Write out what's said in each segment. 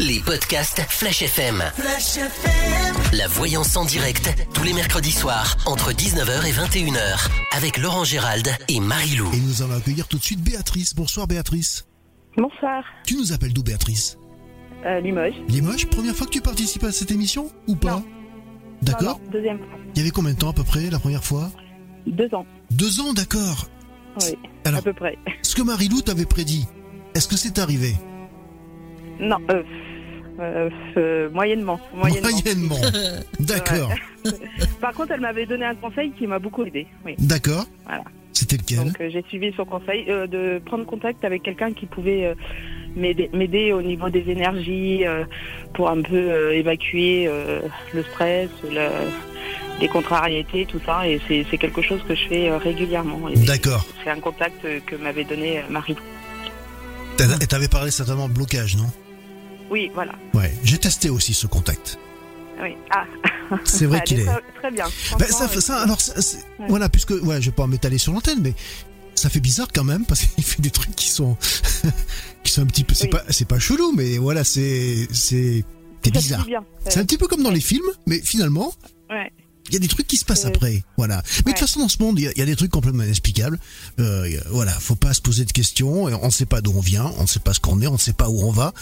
Les podcasts Flash FM. Flash FM. La voyance en direct, tous les mercredis soirs, entre 19h et 21h, avec Laurent Gérald et Marie-Lou. Et nous allons accueillir tout de suite Béatrice. Bonsoir Béatrice. Bonsoir, Tu nous appelles d'où Béatrice euh, Limoges. Limoges, première fois que tu participes à cette émission ou pas Non. D'accord. Non, non, deuxième fois. Il y avait combien de temps à peu près la première fois Deux ans, Deux ans, d'accord. oui, Alors, à peu près. ce que Marie-Lou t'avait prédit, est-ce que c'est arrivé Non, euh, euh, euh, moyennement, moyennement. Moyennement. D'accord. Par contre, elle m'avait donné un conseil qui m'a beaucoup aidé. Oui. D'accord. Voilà. C'était lequel Donc j'ai suivi son conseil de prendre contact avec quelqu'un qui pouvait m'aider au niveau des énergies pour un peu évacuer le stress, le- les contrariétés, tout ça. Et c'est c'est quelque chose que je fais régulièrement. Et D'accord. C'est un contact que m'avait donné Marie. Et t'avais parlé certainement de blocage, non? Oui, voilà. Ouais. J'ai testé aussi ce contact. Oui. Ah. C'est vrai Elle qu'il est. Très, très bien. Ben, Franchement, ça, euh, ça, alors, ça, Ouais. voilà, puisque, ouais, je vais pas m'étaler sur l'antenne, mais ça fait bizarre quand même parce qu'il fait des trucs qui sont, qui sont un petit peu, c'est Oui. pas, c'est pas chelou, mais voilà, c'est, c'est, ça bizarre. C'est un petit peu comme dans les films, mais finalement, Ouais. Il y a des trucs qui se passent Ouais. après, voilà. Mais de toute Ouais. façon, dans ce monde, il y, a- il y a des trucs complètement inexplicables. Euh, a- voilà, faut pas se poser de questions. On ne sait pas d'où on vient, on ne sait pas ce qu'on est, on ne sait pas où on va.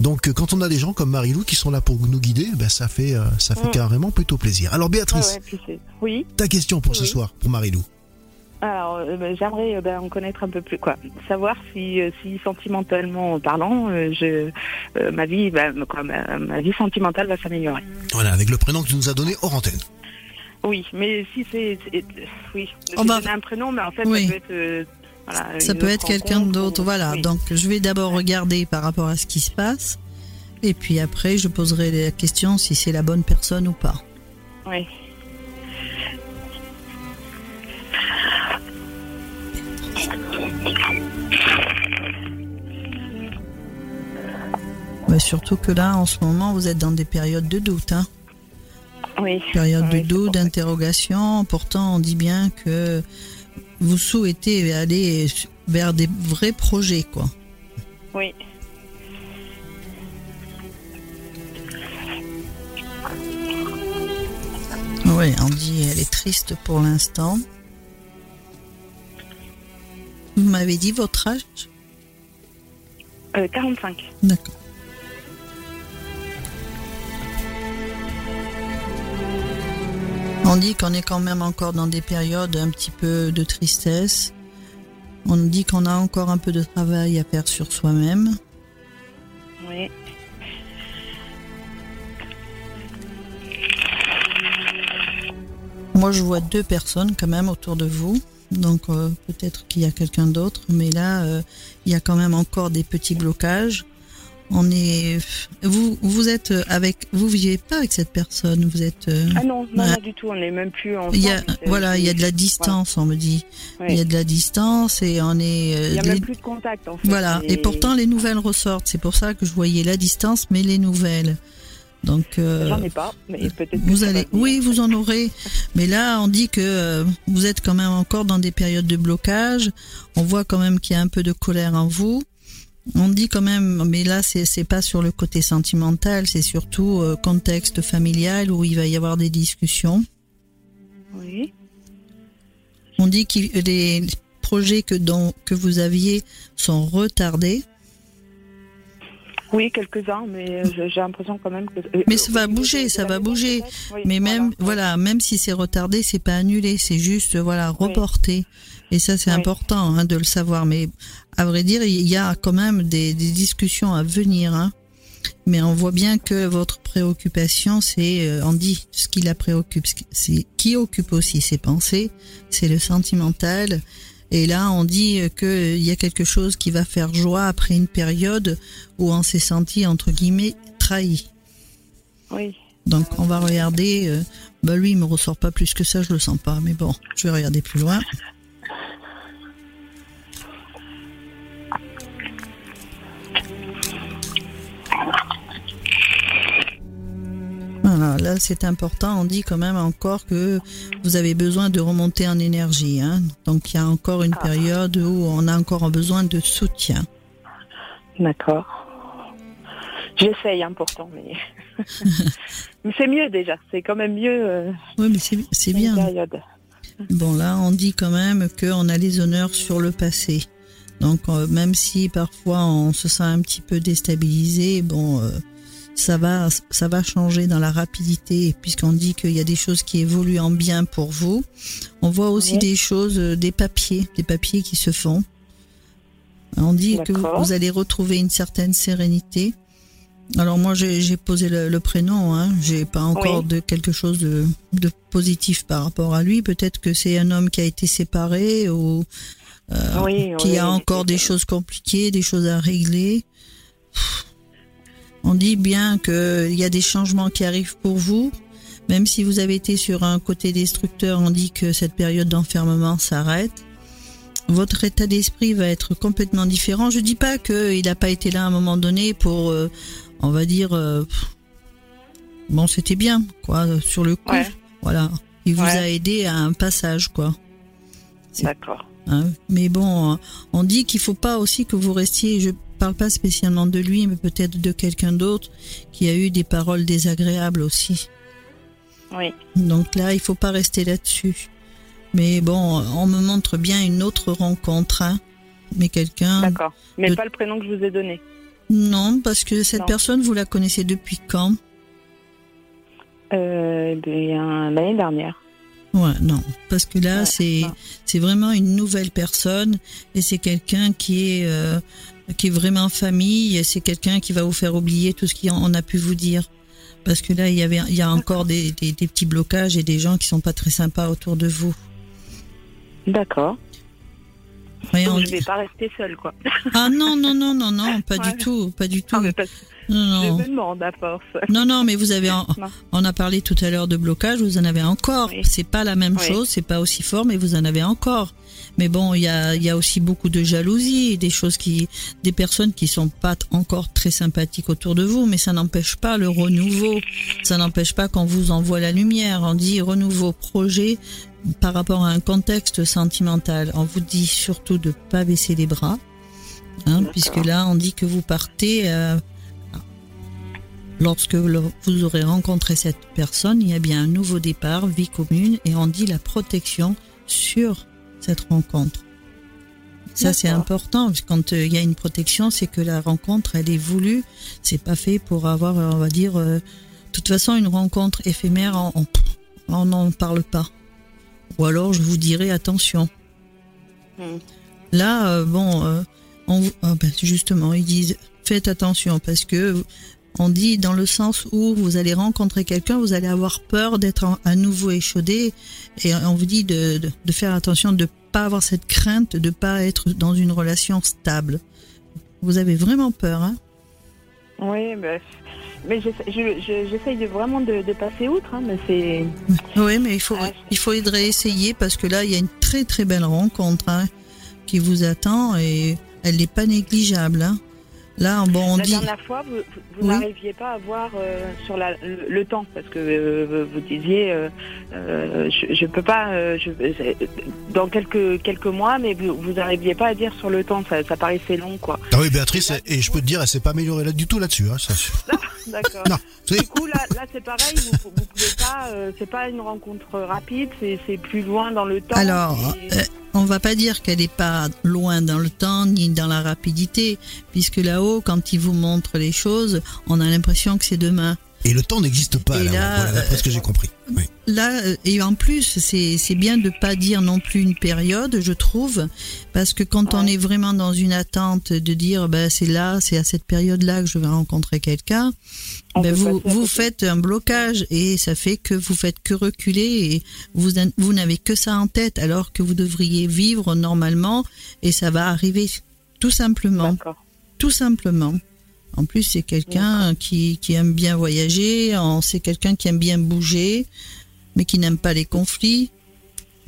Donc, euh, quand on a des gens comme Marilou qui sont là pour nous guider, ben ça fait, euh, ça fait Mm. carrément plutôt plaisir. Alors, Ouais, Béatrice, ouais, puis c'est- oui. ta question pour ce soir, pour Marilou. Alors, euh, ben, j'aimerais euh, ben, en connaître un peu plus, quoi. Savoir si, euh, si sentimentalement parlant, je, ma vie, ben, quoi, ma, ma vie sentimentale va s'améliorer. Voilà, avec le prénom que tu nous as donné hors antenne. Oui, mais si c'est, oui, On j'ai va- donné un prénom, mais en fait, Oui. ça peut être, euh, voilà, Ça une peut autre être quelqu'un d'autre, ou- voilà. oui. Donc je vais d'abord regarder par rapport à ce qui se passe, et puis après je poserai la question si c'est la bonne personne ou pas. Oui. Mais surtout que là, en ce moment, vous êtes dans des périodes de doute, hein. Oui. Période Oui, de doute, d'interrogation. Pourtant, on dit bien que vous souhaitez aller vers des vrais projets, quoi. Oui. Oui, on dit elle est triste pour l'instant. Vous m'avez dit votre âge? Euh, 45. D'accord. On dit qu'on est quand même encore dans des périodes un petit peu de tristesse. On dit qu'on a encore un peu de travail à faire sur soi-même. Oui. Moi, je vois deux personnes quand même autour de vous. Donc euh, peut-être qu'il y a quelqu'un d'autre, mais là, euh, il y a quand même encore des petits blocages. On est, vous, vous êtes avec, vous vivez pas avec cette personne. Vous êtes, euh, Ah non, non, Ouais. non, du tout, on n'est même plus ensemble. il y a, C'est- voilà, il y a de la distance, on me dit. Ouais. Il y a de la distance et on est. euh, Il n'y a les- même plus de contact, en fait. Voilà. Et pourtant, les nouvelles ressortent. C'est pour ça que je voyais la distance, mais les nouvelles. Donc, euh, J'en ai pas, mais peut-être que vous allez, oui, vous en aurez. Mais là, on dit que euh, vous êtes quand même encore dans des périodes de blocage. On voit quand même qu'il y a un peu de colère en vous. On dit quand même, mais là, c'est pas sur le côté sentimental, c'est surtout euh, contexte familial où il va y avoir des discussions. Oui. On dit que les projets que dont que vous aviez sont retardés. Oui, quelques-uns, mais euh, j'ai l'impression quand même que. euh, Mais ça va bouger, ça va bouger. Oui, Mais même, voilà, même si c'est retardé, c'est pas annulé, c'est juste, voilà, reporté. Et ça, c'est Oui. important hein, de le savoir. Mais à vrai dire, il y a quand même des, des discussions à venir. Hein. Mais on voit bien que votre préoccupation, c'est, euh, on dit, ce qui la préoccupe, c'est qui occupe aussi ses pensées, c'est le sentimental. Et là, on dit qu'il y a quelque chose qui va faire joie après une période où on s'est senti, entre guillemets, trahi. Oui. Donc on va regarder. euh, bah lui il me ressort pas plus que ça, je le sens pas. Mais bon, je vais regarder plus loin. Voilà, là c'est important. On dit quand même encore que vous avez besoin de remonter en énergie. Hein. Donc il y a encore une période où on a encore besoin de soutien. D'accord. J'essaye hein, pourtant, mais, mais c'est mieux déjà. C'est quand même mieux. euh, Oui, mais c'est bien. période. Bon, là, on dit quand même qu'on a les honneurs sur le passé. Donc, euh, même si parfois on se sent un petit peu déstabilisé, bon, euh, ça va, ça va changer dans la rapidité, puisqu'on dit qu'il y a des choses qui évoluent en bien pour vous. On voit aussi Oui. des choses, euh, des papiers, des papiers qui se font. On dit que vous, allez retrouver une certaine sérénité. Alors moi j'ai posé le, le prénom, hein. j'ai pas encore Oui. de quelque chose de, de positif par rapport à lui. Peut-être que c'est un homme qui a été séparé ou euh, Oui, qui a encore des choses compliquées, des choses à régler. On dit bien qu'il y a des changements qui arrivent pour vous. Même si vous avez été sur un côté destructeur, on dit que cette période d'enfermement s'arrête. Votre état d'esprit va être complètement différent. Je dis pas qu'il n'a pas été là à un moment donné pour, euh, on va dire, euh, bon, c'était bien, quoi, sur le coup. Ouais. Voilà. Il vous Ouais. a aidé à un passage, quoi. D'accord. Hein, Mais bon, on dit qu'il faut pas aussi que vous restiez, je parle pas spécialement de lui, mais peut-être de quelqu'un d'autre qui a eu des paroles désagréables aussi. Oui. Donc là, il faut pas rester là-dessus. Mais bon, on me montre bien une autre rencontre, hein. Mais quelqu'un, D'accord. Mais de- pas le prénom que je vous ai donné. non, parce que cette Non. personne, vous la connaissez depuis quand? Euh, bien, l'année dernière. Ouais, non, parce que là, Ouais, c'est non. c'est vraiment une nouvelle personne et c'est quelqu'un qui est euh, qui est vraiment famille. C'est quelqu'un qui va vous faire oublier tout ce qu'on a pu vous dire. Parce que là, il y avait, il y a encore des, des, des petits blocages et des gens qui sont pas très sympas autour de vous. D'accord. Donc je dit- vais pas rester seule, quoi. Ah non non non non non, pas Ouais. du tout, pas du tout. Ah, mais parce Non je non. me demande à force. Non, non, mais vous avez, en- on a parlé tout à l'heure de blocage, vous en avez encore. Oui. C'est pas la même Oui. chose, c'est pas aussi fort, mais vous en avez encore. Mais bon, il y a, il y a aussi beaucoup de jalousie, des choses qui, des personnes qui sont pas encore très sympathiques autour de vous, mais ça n'empêche pas le renouveau. Ça n'empêche pas qu'on vous envoie la lumière. On dit renouveau projet par rapport à un contexte sentimental. On vous dit surtout de pas baisser les bras, hein, puisque là, on dit que vous partez. euh, Lorsque vous aurez rencontré cette personne, il y a bien un nouveau départ, vie commune, et on dit la protection sur cette rencontre. Ça, c'est important. parce que Quand euh, il y a une protection, c'est que la rencontre, elle est voulue. C'est pas fait pour avoir, euh, on va dire, euh, de toute façon, une rencontre éphémère, on n'en parle pas. Ou alors, je vous dirai attention. Hmm. Là, euh, bon, on, ah ben, justement, ils disent faites attention parce que on dit dans le sens où vous allez rencontrer quelqu'un, vous allez avoir peur d'être à nouveau échaudé et on vous dit de, de, de faire attention, de pas avoir cette crainte, de pas être dans une relation stable. Vous avez vraiment peur, hein? Oui, mais, mais je- je- j'essaye vraiment de, de passer outre, hein, mais c'est. Oui, mais il faut, Ouais. il faudrait essayer parce que là, il y a une très très belle rencontre hein, qui vous attend et elle n'est pas négligeable. Hein. Là, bon, on la dit. dernière fois, vous, vous- vous Oui. n'arriviez pas à voir euh, sur la, le, le temps, parce que euh, vous disiez, euh, euh, je, je peux pas, je, dans quelques quelques mois, mais vous, n'arriviez pas à dire sur le temps, ça, ça paraissait long, quoi. Ah oui, Béatrice, et je peux te dire, elle s'est pas améliorée là du tout là-dessus. Hein, ça. D'accord. Du coup, là, là c'est pareil, vous, vous pouvez pas, euh, c'est pas une rencontre rapide, c'est plus loin dans le temps. Alors, et- euh, on va pas dire qu'elle n'est pas loin dans le temps ni dans la rapidité, puisque là-haut, quand il vous montre les choses, on a l'impression que c'est demain. Et le temps n'existe pas Et là, là, voilà, d'après ce que j'ai compris. Oui. Là, euh, et en plus, c'est bien de pas dire non plus une période, je trouve, parce que quand on est vraiment dans une attente de dire, ben c'est là, c'est à cette période-là que je vais rencontrer quelqu'un, ben peut vous faites un blocage et ça fait que vous faites que reculer et vous vous n'avez que ça en tête alors que vous devriez vivre normalement et ça va arriver tout simplement D'accord. Tout simplement. En plus, c'est quelqu'un qui, qui aime bien voyager, c'est quelqu'un qui aime bien bouger, mais qui n'aime pas les conflits.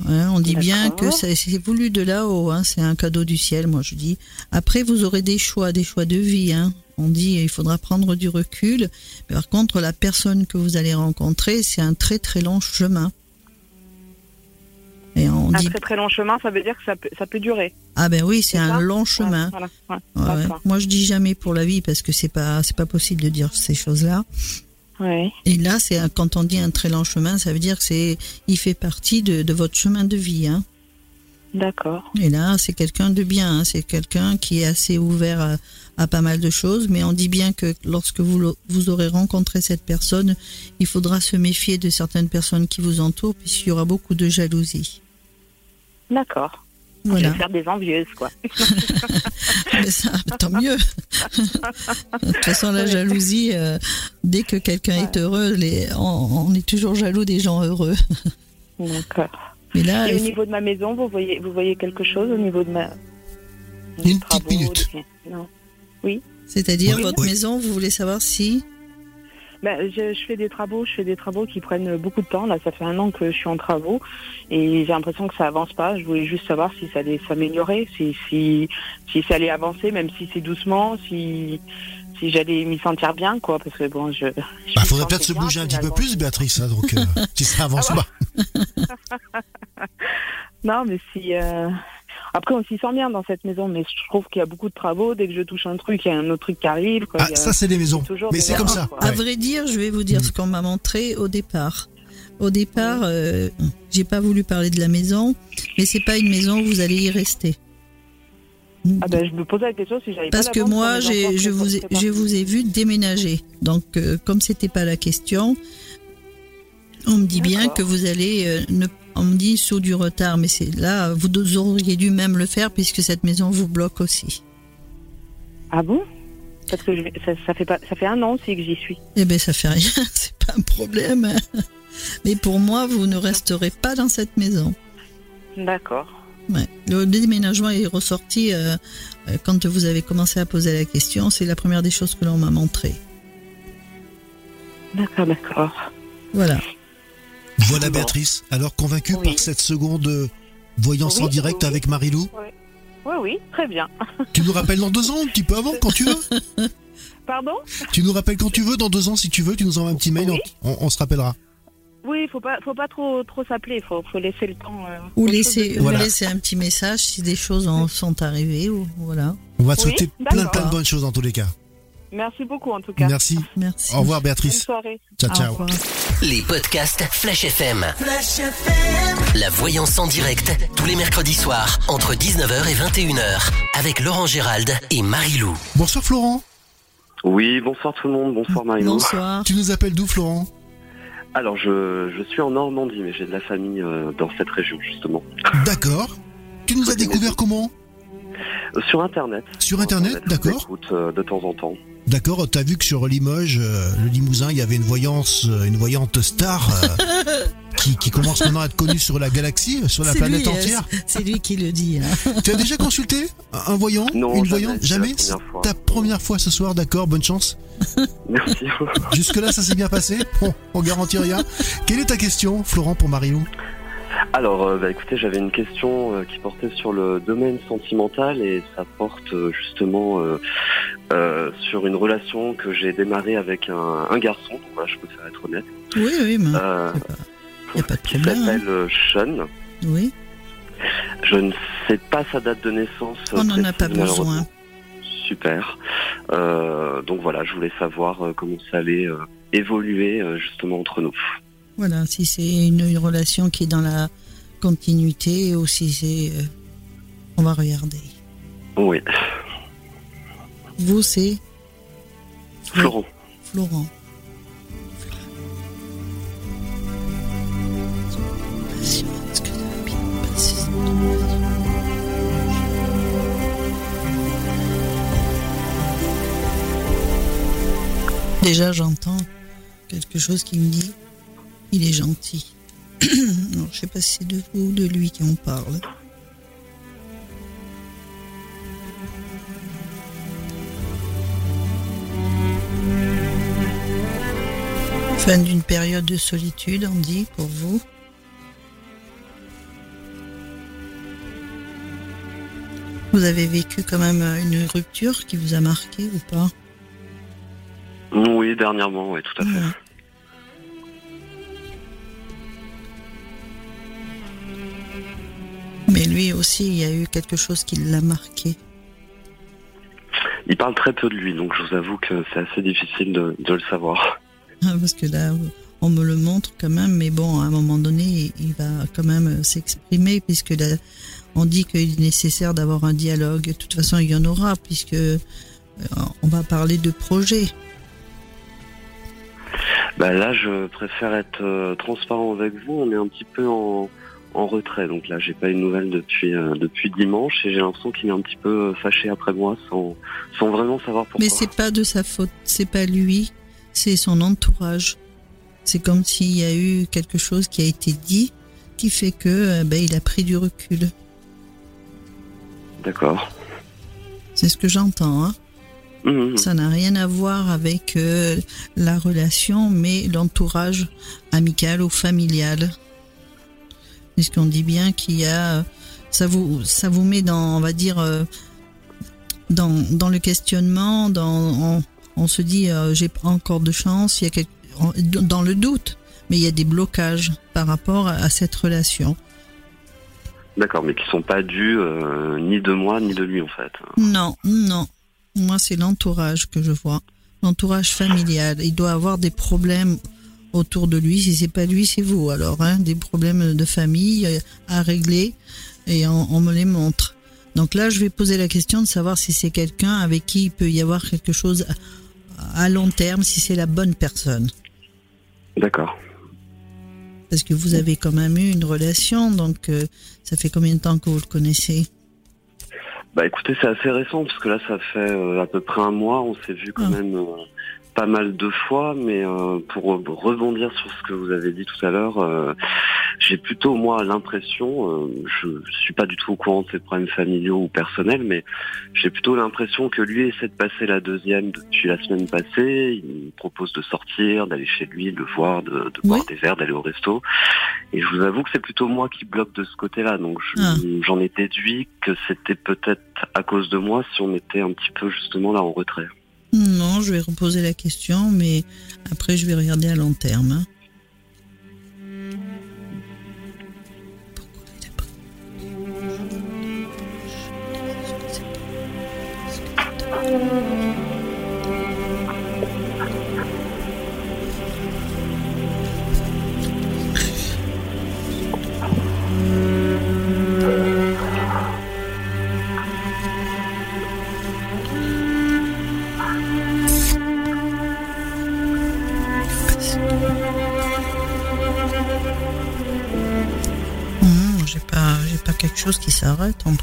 Hein, on dit bien que c'est voulu de là-haut, hein, c'est un cadeau du ciel, moi je dis. Après, vous aurez des choix, des choix de vie. Hein. On dit il faudra prendre du recul. Mais par contre, la personne que vous allez rencontrer, c'est un très très long chemin. Et on Un dit très très long chemin, ça veut dire que ça peut, ça peut durer. Ah ben oui, c'est un long chemin. Voilà, ouais, Ouais, ouais. d'accord. Moi, je dis jamais pour la vie parce que c'est pas c'est pas possible de dire ces choses-là. Ouais. Et là, c'est quand on dit un très long chemin, ça veut dire que c'est il fait partie de, de votre chemin de vie. Hein. D'accord. Et là, c'est quelqu'un de bien. hein. C'est quelqu'un qui est assez ouvert à, à pas mal de choses. Mais on dit bien que lorsque vous vous aurez rencontré cette personne, il faudra se méfier de certaines personnes qui vous entourent puisqu'il y aura beaucoup de jalousie. D'accord. Je Voilà. vais faire des envieuses, quoi. Mais ça, tant mieux. de toute façon, la jalousie, euh, dès que quelqu'un est heureux, les, on, on est toujours jaloux des gens heureux. D'accord. Mais là, Et au niveau de ma maison, vous voyez, vous voyez quelque chose au niveau de ma. Une petite minute. des- Non. c'est-à-dire Oui, votre oui. maison, vous voulez savoir si Ben, je, je fais des travaux, je fais des travaux qui prennent beaucoup de temps. Là, ça fait un an que je suis en travaux et j'ai l'impression que ça avance pas. Je voulais juste savoir si ça allait s'améliorer, si, si, si ça allait avancer, même si c'est doucement, si, si j'allais m'y sentir bien, quoi. Parce que bon, je. je Bah, faudrait peut-être se bouger un petit peu plus, Béatrice, hein, donc, euh, si ça avance Ah pas. Non, mais si. euh, Après, on s'y sent bien dans cette maison, mais je trouve qu'il y a beaucoup de travaux. Dès que je touche un truc, il y a un autre truc qui arrive. Quoi. Ah, a- ça, c'est les maisons. toujours Mais c'est comme ça. quoi. À ouais. vrai dire, je vais vous dire ce qu'on m'a montré au départ. Au départ, euh, j'ai pas voulu parler de la maison, mais c'est pas une maison où vous allez y rester. Ah ben, je me posais la question si j'avais Parce pas que moi, j'ai, je vous, ai, je vous ai vu déménager. Donc, euh, comme c'était pas la question, on me dit bien que vous allez, euh, ne, on me dit sous du retard, mais c'est là, vous auriez dû même le faire puisque cette maison vous bloque aussi. Ah bon? Parce que je- ça, ça fait pas, ça fait un an aussi que j'y suis. Eh ben, ça fait rien, c'est pas un problème. Mais pour moi, vous ne resterez pas dans cette maison. D'accord. Ouais. Le déménagement est ressorti euh, euh, quand vous avez commencé à poser la question. C'est la première des choses que l'on m'a montré. D'accord, d'accord. Voilà. Voilà. Béatrice. Alors, convaincue Oui. par cette seconde euh, voyance en direct oui. avec Marilou Oui, oui, très bien. Tu nous rappelles dans deux ans, un petit peu avant, quand tu veux Pardon? Tu nous rappelles quand tu veux, dans deux ans, si tu veux, tu nous envoies un petit mail, Oui. on, se rappellera. Oui, faut pas, faut pas trop, trop s'appeler. Faut, faut laisser le temps. euh, Ou laisser, choses de- ou Voilà. laisser un petit message si des choses en sont arrivées. Ou, voilà. On va te Oui, souhaiter plein de bonnes choses dans tous les cas. Merci beaucoup en tout cas. Merci. Merci. Au revoir, Bonne Béatrice. soirée. Ciao, Au ciao. Les podcasts Flash FM. La voyance en direct, tous les mercredis soirs, entre 19h et 21h, avec Laurent Gérald et Marie-Lou. Bonsoir, Florent. Oui, bonsoir tout le monde, bonsoir Marie-Lou. Bonsoir. Tu nous appelles d'où, Florent? Alors, je, je suis en Normandie, mais j'ai de la famille euh, dans cette région, justement. D'accord. Tu nous as découvert comment? Euh, sur Internet. Sur Internet, d'accord. euh, de temps en temps. D'accord, t'as vu que sur Limoges, euh, le Limousin, il y avait une voyance, euh, une voyante star euh, qui, qui commence maintenant à être connue sur la galaxie, sur la planète lui, entière. C'est lui qui le dit. hein. Tu as déjà consulté un voyant Non, Une jamais, voyante Jamais? Ta première fois ce soir, d'accord, bonne chance. Merci. Jusque-là, ça s'est bien passé? Bon, on garantit rien. Quelle est ta question, Florent, pour Marilou Alors, bah, écoutez, j'avais une question qui portait sur le domaine sentimental et ça porte euh, justement euh, sur une relation que j'ai démarrée avec un, un garçon. Donc, voilà, je préfère être honnête. Oui, oui, mais Euh, y a pas de qui problème. hein. s'appelle euh, Sean. Oui. Je ne sais pas sa date de naissance. On n'en a pas besoin. Super. Euh, donc voilà, je voulais savoir comment ça allait évoluer justement entre nous. Voilà, si c'est une, une relation qui est dans la continuité ou si c'est. on va regarder. Oui, Vous, c'est Florent. Florent. Déjà, j'entends quelque chose qui me dit il est gentil. Alors, je sais pas si c'est de vous ou de lui qui on parle. Fin d'une période de solitude, on dit, pour vous. Vous avez vécu quand même une rupture qui vous a marqué ou pas? Oui, dernièrement, oui, tout à fait. Ouais. Mais lui aussi, il y a eu quelque chose qui l'a marqué. Il parle très peu de lui, donc je vous avoue que c'est assez difficile de, le savoir. Parce que là, on me le montre quand même, mais bon, à un moment donné, il va quand même s'exprimer, puisque on dit qu'il est nécessaire d'avoir un dialogue. De toute façon, il y en aura, puisque euh, on va parler de projet. Bah là, je préfère être euh, transparent avec vous. On est un petit peu en, retrait, donc là, j'ai pas une nouvelle depuis euh, depuis dimanche et j'ai l'impression qu'il est un petit peu fâché après moi, sans sans vraiment savoir pourquoi. Mais c'est pas de sa faute, c'est pas lui, c'est son entourage. C'est comme s'il y a eu quelque chose qui a été dit qui fait que ben, il a pris du recul. D'accord. C'est ce que j'entends. Hein Mhm. Ça n'a rien à voir avec euh, la relation, mais l'entourage amical ou familial. Puisqu'on dit bien qu'il y a, ça vous, ça vous met dans, on va dire, euh, dans, dans le questionnement, dans, on, se dit, euh, j'ai encore de chance, il y a quelque, dans le doute, mais il y a des blocages par rapport à, cette relation. D'accord, mais qui sont pas dus ni de moi ni de lui en fait. Non, non. Moi, c'est l'entourage que je vois, l'entourage familial. Il doit avoir des problèmes autour de lui. Si c'est pas lui, c'est vous. Alors, hein, des problèmes de famille à régler et on, me les montre. Donc là, je vais poser la question de savoir si c'est quelqu'un avec qui il peut y avoir quelque chose à long terme, si c'est la bonne personne. D'accord. Parce que vous avez quand même eu une relation, donc euh, ça fait combien de temps que vous le connaissez? Bah écoutez, c'est assez récent parce que là, ça fait euh, à peu près un mois. On s'est vu quand ah. même euh, pas mal de fois, mais euh, pour rebondir sur ce que vous avez dit tout à l'heure, euh, j'ai plutôt moi l'impression, euh, je suis pas du tout au courant de ses problèmes familiaux ou personnels, mais j'ai plutôt l'impression que lui essaie de passer la deuxième depuis la semaine passée. Il me propose de sortir, d'aller chez lui, de le voir, de, de boire des verres, d'aller au resto. Et je vous avoue que c'est plutôt moi qui bloque de ce côté-là. Donc ah. j'en ai déduit que c'était peut-être à cause de moi si on était un petit peu justement là en retrait. Je vais reposer la question, mais après je vais regarder à long terme.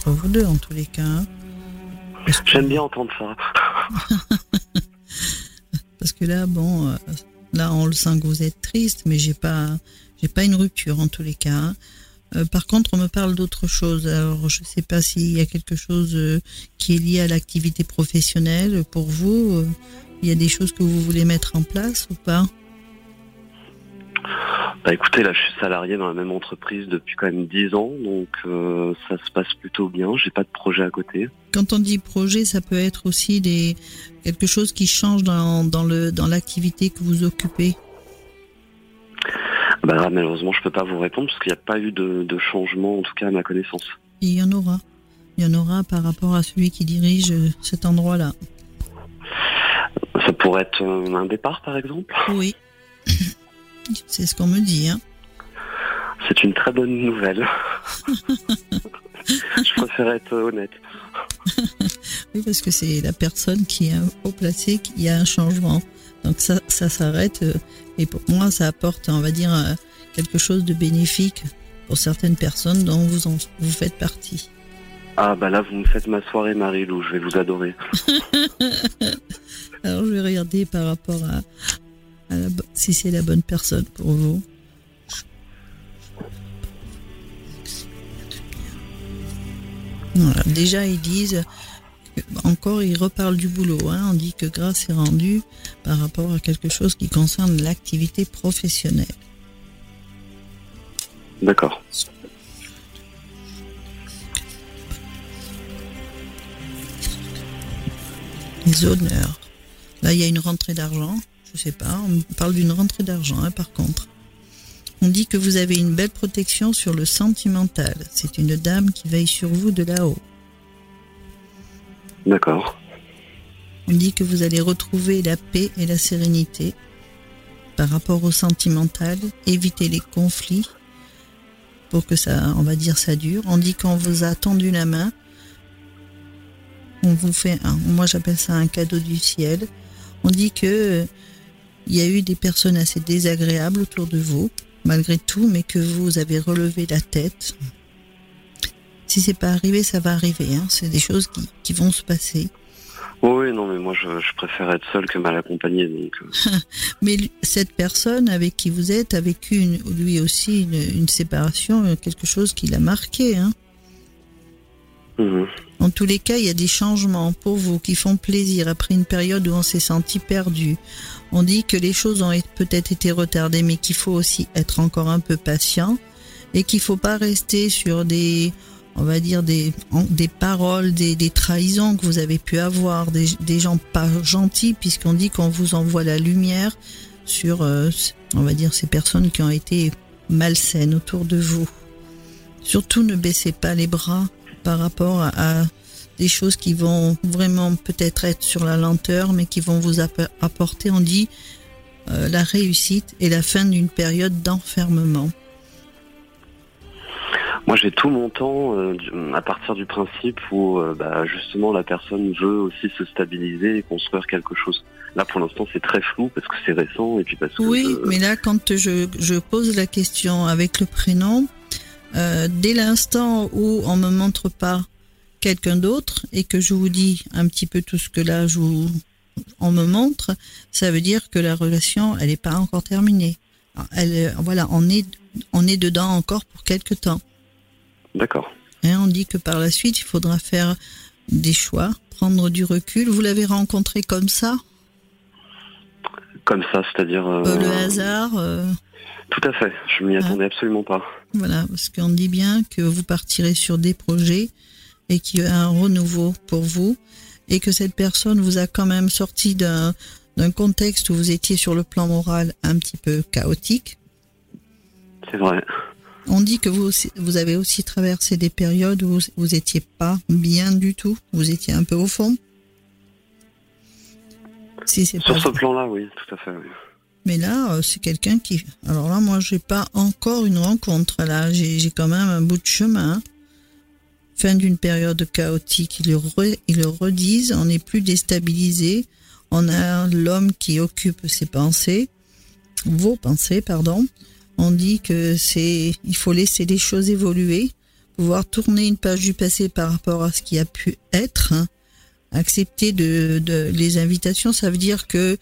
Entre vous deux en tous les cas. Hein. J'aime bien entendre ça. Parce que là, bon, euh, là on le sent que vous êtes triste, mais j'ai pas, j'ai pas une rupture en tous les cas. Hein. Euh, par contre, on me parle d'autre chose. Alors, je sais pas s'il y a quelque chose euh, qui est lié à l'activité professionnelle pour vous. Il y a des choses que vous voulez mettre en place ou pas? Bah écoutez, là je suis salarié dans la même entreprise depuis quand même 10 ans, donc euh, ça se passe plutôt bien, j'ai pas de projet à côté. Quand on dit projet, ça peut être aussi des quelque chose qui change dans, dans le dans l'activité que vous occupez. Bah là, malheureusement, je peux pas vous répondre parce qu'il n'y a pas eu de, de, changement, en tout cas à ma connaissance. il y en aura. Il y en aura par rapport à celui qui dirige cet endroit-là. Ça pourrait être un départ, par exemple? Oui. C'est ce qu'on me dit. Hein. C'est une très bonne nouvelle. Je préfère être honnête. oui, parce que c'est la personne qui est haut placée qui a un changement. Donc ça, ça s'arrête. Euh, et pour moi, ça apporte, on va dire, euh, quelque chose de bénéfique pour certaines personnes dont vous, en, vous faites partie. Ah bah là, vous me faites ma soirée, Marie-Lou. Je vais vous adorer. Alors, je vais regarder par rapport à, si c'est la bonne personne pour vous. Déjà, ils disent, encore, ils reparlent du boulot. Hein. On dit que grâce est rendue par rapport à quelque chose qui concerne l'activité professionnelle. D'accord. Les honneurs. Là, il y a une rentrée d'argent je sais pas, on parle d'une rentrée d'argent, hein, par contre. On dit que vous avez une belle protection sur le sentimental. C'est une dame qui veille sur vous de là-haut. D'accord. On dit que vous allez retrouver la paix et la sérénité par rapport au sentimental, éviter les conflits pour que ça, on va dire, ça dure. On dit qu'on vous a tendu la main, on vous fait, un, moi j'appelle ça un cadeau du ciel. On dit que il y a eu des personnes assez désagréables autour de vous, malgré tout, mais que vous avez relevé la tête. Si c'est pas arrivé, ça va arriver. Hein. C'est des choses qui, qui vont se passer. Oui, non, mais moi je, je, préfère être seul que mal accompagné. Donc... Euh. mais cette personne avec qui vous êtes a vécu une, lui aussi une, une, séparation, quelque chose qui l'a marqué. Hein. Mmh. En tous les cas, il y a des changements pour vous qui font plaisir après une période où on s'est senti perdu. On dit que les choses ont peut-être été retardées, mais qu'il faut aussi être encore un peu patient et qu'il faut pas rester sur des on va dire des, des paroles, des, des trahisons que vous avez pu avoir, des, gens pas gentils, puisqu'on dit qu'on vous envoie la lumière sur, euh, on va dire, ces personnes qui ont été malsaines autour de vous. Surtout ne baissez pas les bras par rapport à, à des choses qui vont vraiment peut-être être sur la lenteur, mais qui vont vous apporter, on dit, euh, la réussite et la fin d'une période d'enfermement. Moi, j'ai tout mon temps euh, à partir du principe où euh, bah, justement la personne veut aussi se stabiliser et construire quelque chose. Là, pour l'instant, c'est très flou parce que c'est récent et puis parce que. Oui, mais là, quand je, je, pose la question avec le prénom, euh, dès l'instant où on me montre pas quelqu'un d'autre et que je vous dis un petit peu tout ce que là je vous, on me montre, ça veut dire que la relation, elle n'est pas encore terminée. Elle, voilà, on est, on est dedans encore pour quelque temps. D'accord. Hein, on dit que par la suite, il faudra faire des choix, prendre du recul. Vous l'avez rencontré comme ça? Comme ça, c'est-à-dire... Euh... Euh, le hasard euh... Tout à fait, je m'y attendais hein absolument pas. Voilà, parce qu'on dit bien que vous partirez sur des projets et qu'il y a un renouveau pour vous et que cette personne vous a quand même sorti d'un d'un contexte où vous étiez sur le plan moral un petit peu chaotique. C'est vrai. On dit que vous, aussi, vous avez aussi traversé des périodes où vous étiez pas bien du tout, vous étiez un peu au fond. Si Sur ce plan-là, oui, tout à fait. Oui. Mais là, c'est quelqu'un qui. Alors là, moi, j'ai pas encore une rencontre. Là, j'ai quand même un bout de chemin. Fin d'une période chaotique. Ils le, le redisent. On n'est plus déstabilisé. On a l'homme qui occupe ses pensées, vos pensées, pardon. On dit que c'est, il faut laisser les choses évoluer, pouvoir tourner une page du passé par rapport à ce qui a pu être. Hein. Accepter de, de, les invitations, ça veut dire que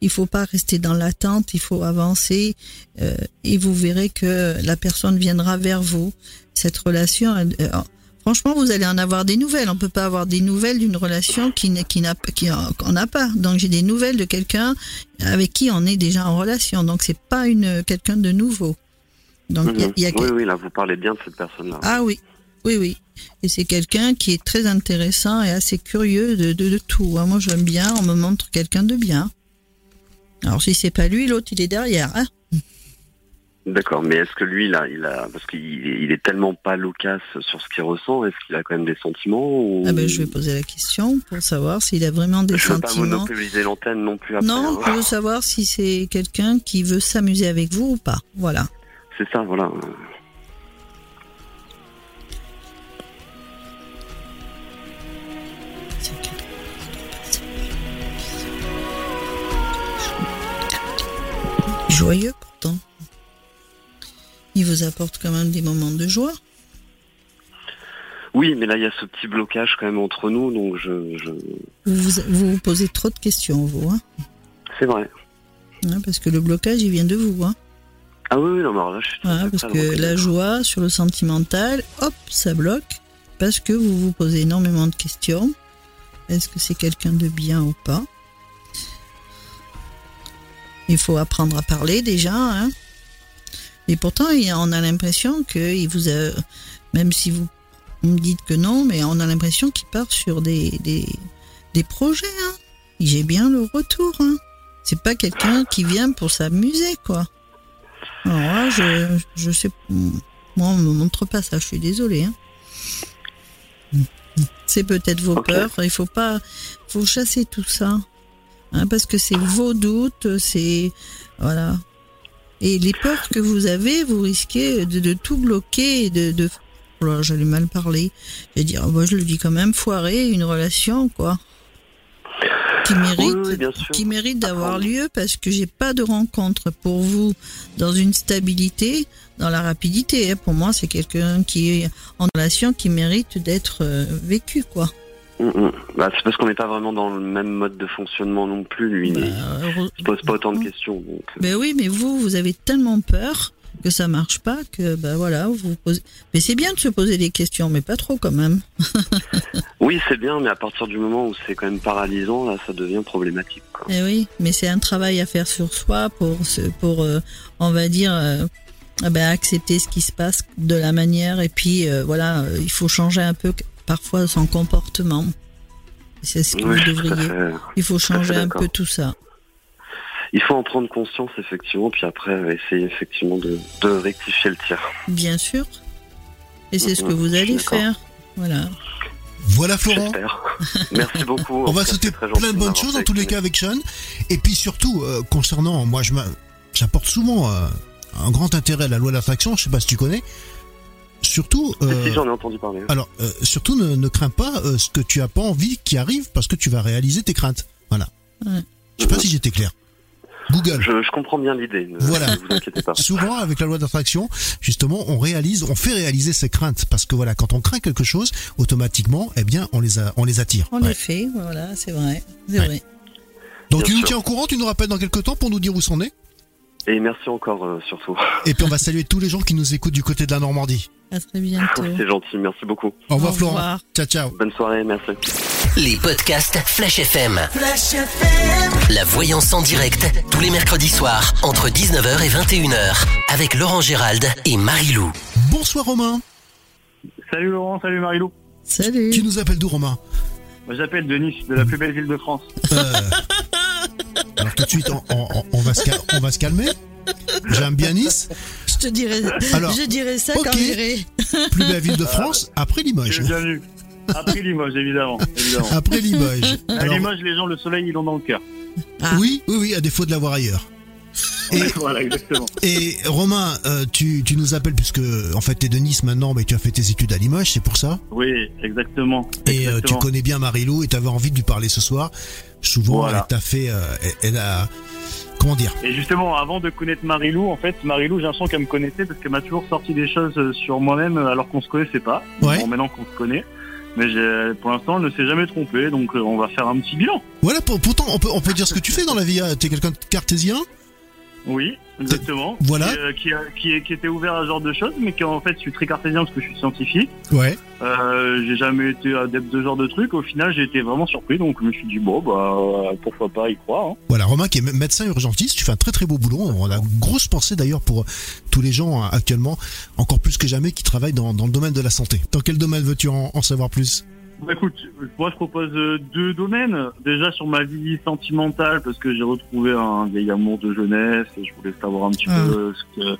il faut pas rester dans l'attente, il faut avancer euh, et vous verrez que la personne viendra vers vous. Cette relation, elle, euh, franchement, vous allez en avoir des nouvelles. On peut pas avoir des nouvelles d'une relation qui qui n'a qui qu'on n'a pas. Donc j'ai des nouvelles de quelqu'un avec qui on est déjà en relation. Donc c'est pas une quelqu'un de nouveau. Donc mmh. y a, y a oui oui là vous parlez bien de cette personne là. Ah oui oui oui. Et c'est quelqu'un qui est très intéressant et assez curieux de, de, de tout. Hein. Moi j'aime bien. On me montre quelqu'un de bien. Alors si c'est pas lui, l'autre il est derrière. Hein D'accord, mais est-ce que lui, là, il a, parce qu'il il est tellement pas loquace sur ce qu'il ressent, est-ce qu'il a quand même des sentiments ou... Ah ben, je vais poser la question pour savoir s'il a vraiment des je sentiments. Je veux pas monopoliser l'antenne non plus. Après, non, hein. je veux savoir si c'est quelqu'un qui veut s'amuser avec vous ou pas. Voilà. C'est ça, voilà. Joyeux pourtant il vous apporte quand même des moments de joie. Oui, mais là, il y a ce petit blocage quand même entre nous, donc je... je... Vous, vous, vous posez trop de questions, vous. Hein C'est vrai. Ouais, parce que le blocage, il vient de vous. Hein ah oui, non, mais alors là, je suis Parce que la joie sur le sentimental, hop, ça bloque, parce que vous vous posez énormément de questions. Est-ce que c'est quelqu'un de bien ou pas? Il faut apprendre à parler déjà, hein et pourtant, on a l'impression qu'il vous a, même si vous me dites que non, mais on a l'impression qu'il part sur des, des, des projets. Hein. J'ai bien le retour. Hein. C'est pas quelqu'un qui vient pour s'amuser, quoi. Alors je, je sais. Moi, on me montre pas ça, je suis désolée. Hein. C'est peut-être vos peurs. Il faut pas, faut chasser tout ça, hein, parce que c'est vos doutes, c'est voilà. Et les peurs que vous avez, vous risquez de, tout bloquer, de, de... Oh j'allais mal parler. Je dire, oh, je le dis quand même, foirer une relation, quoi qui mérite, qui mérite d'avoir lieu parce que j'ai pas de rencontre pour vous dans une stabilité, dans la rapidité. Pour moi, c'est quelqu'un qui est en relation qui mérite d'être euh, vécu, quoi. Mm, mm. Bah, c'est parce qu'on n'est pas vraiment dans le même mode de fonctionnement non plus. Lui, bah, il se pose pas autant de questions. Donc... Ben oui, mais vous, vous avez tellement peur que ça marche pas, que ben voilà, vous posez. Mais c'est bien de se poser des questions, mais pas trop quand même. oui, c'est bien, mais à partir du moment où c'est quand même paralysant, là, ça devient problématique. Eh oui, mais c'est un travail à faire sur soi pour, pour euh, on va dire, euh, ah ben, accepter ce qui se passe de la manière, et puis euh, voilà, il faut changer un peu parfois son comportement. C'est ce que vous devriez. Il faut changer un peu tout ça il faut en prendre conscience effectivement, puis après essayer effectivement de, rectifier le tir. Bien sûr. Et c'est ce que vous allez faire. Voilà. Voilà Florent. Merci beaucoup. On va sauter plein de bonnes choses en tous les cas avec Sean. Et puis surtout, euh, concernant, moi je j'apporte souvent euh, un grand intérêt à la loi d'attraction, je sais pas si tu connais. Surtout, euh, si j'en ai entendu parler. Alors, surtout ne, crains pas ce que tu as pas envie qui arrive parce que tu vas réaliser tes craintes. Voilà. Ouais. Je sais pas si j'étais clair. Google. Je, comprends bien l'idée. Voilà. Ne vous inquiétez pas. Souvent, avec la loi d'attraction, justement, on réalise, on fait réaliser ses craintes parce que voilà, quand on craint quelque chose, automatiquement, eh bien, on les a, on les attire. En effet, voilà, c'est vrai, c'est vrai. Donc tu nous tiens au courant, tu nous rappelles dans quelques temps pour nous dire où c'en est? Et merci encore euh, surtout. Et puis on va saluer tous les gens qui nous écoutent du côté de la Normandie. À très bientôt. C'est gentil, merci beaucoup. Au revoir, Florent. Ciao, ciao. Bonne soirée, merci. Les podcasts Flash FM. Flash FM. La voyance en direct, tous les mercredis soirs, entre 19h et 21h, avec Laurent Gérald et Marilou. Bonsoir, Romain. Salut, Laurent, salut, Marilou. Salut. Tu nous appelles d'où, Romain? Moi, j'appelle de Nice, de la plus belle ville de France. Euh... Alors, tout de suite, on, va, se on va se calmer. J'aime bien Nice. Je te dirais, je dirais ça quand j'irai. Plus belle ville de France, après Limoges. Bien Après Limoges, évidemment. Après Limoges. À Limoges, les gens, le soleil, ils l'ont dans le cœur. Ah. Oui, oui, oui, à défaut de l'avoir ailleurs. Et, voilà, exactement. Et Romain, euh, tu, tu, nous appelles puisque en fait es de Nice maintenant, mais tu as fait tes études à Limoges, c'est pour ça? Oui, exactement. Et euh, tu connais bien Marilou et tu avais envie de lui parler ce soir. Souvent, elle t'a fait, euh, elle a Comment dire? Et justement, avant de connaître Marilou, en fait, Marilou, j'ai l'impression qu'elle me connaissait parce qu'elle m'a toujours sorti des choses sur moi-même alors qu'on se connaissait pas. Ouais. Bon, maintenant qu'on se connaît. Mais pour l'instant, elle ne s'est jamais trompée, donc on va faire un petit bilan. Voilà, pourtant, on peut, on peut dire ce que tu fais dans la vie. Hein. T'es quelqu'un de cartésien? Oui, exactement. Voilà. Qui, qui, qui, était ouvert à ce genre de choses, mais qui en fait, je suis très cartésien parce que je suis scientifique. Ouais. Euh, j'ai jamais été adepte de ce genre de truc. Au final, j'ai été vraiment surpris, donc je me suis dit bon, bah pourquoi pas y croire. Hein. Voilà, Romain qui est médecin urgentiste, tu fais un très très beau boulot. On a une grosse pensée d'ailleurs pour tous les gens hein, actuellement, encore plus que jamais, qui travaillent dans, dans le domaine de la santé. Dans quel domaine veux-tu en, en savoir plus? Bah, écoute, moi je propose euh, deux domaines. Déjà sur ma vie sentimentale, parce que j'ai retrouvé un vieil amour de jeunesse et je voulais savoir un petit ah. peu ce que,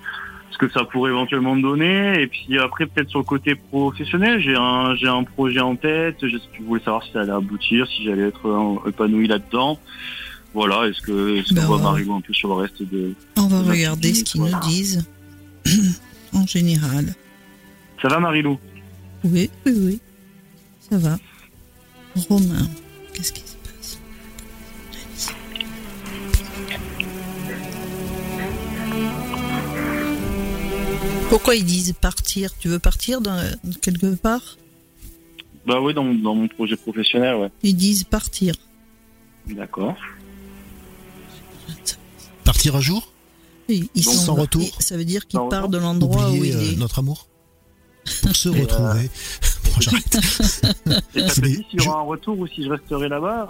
ce que ça pourrait éventuellement me donner. Et puis après, peut-être sur le côté professionnel, j'ai un, j'ai un projet en tête. Je, voulais savoir si ça allait aboutir, si j'allais être euh, épanoui là-dedans. Voilà, est-ce que est-ce qu'on ben va m'arriver un peu sur le reste de. On va regarder ce qu'ils nous disent en général. Ça va, Marilou? Oui, oui, oui. Ça va. Romain, qu'est-ce qui se passe? Pourquoi ils disent partir? Tu veux partir dans, quelque part? Bah oui, dans, dans, mon projet professionnel, ouais. Ils disent partir. D'accord. Partir un jour? Ils sont sans retour? Ça veut dire qu'ils partent de l'endroit où il euh, est. notre amour? Pour se retrouver. Bon, j'arrête. Et t'as s'il y aura un retour ou si je resterai là-bas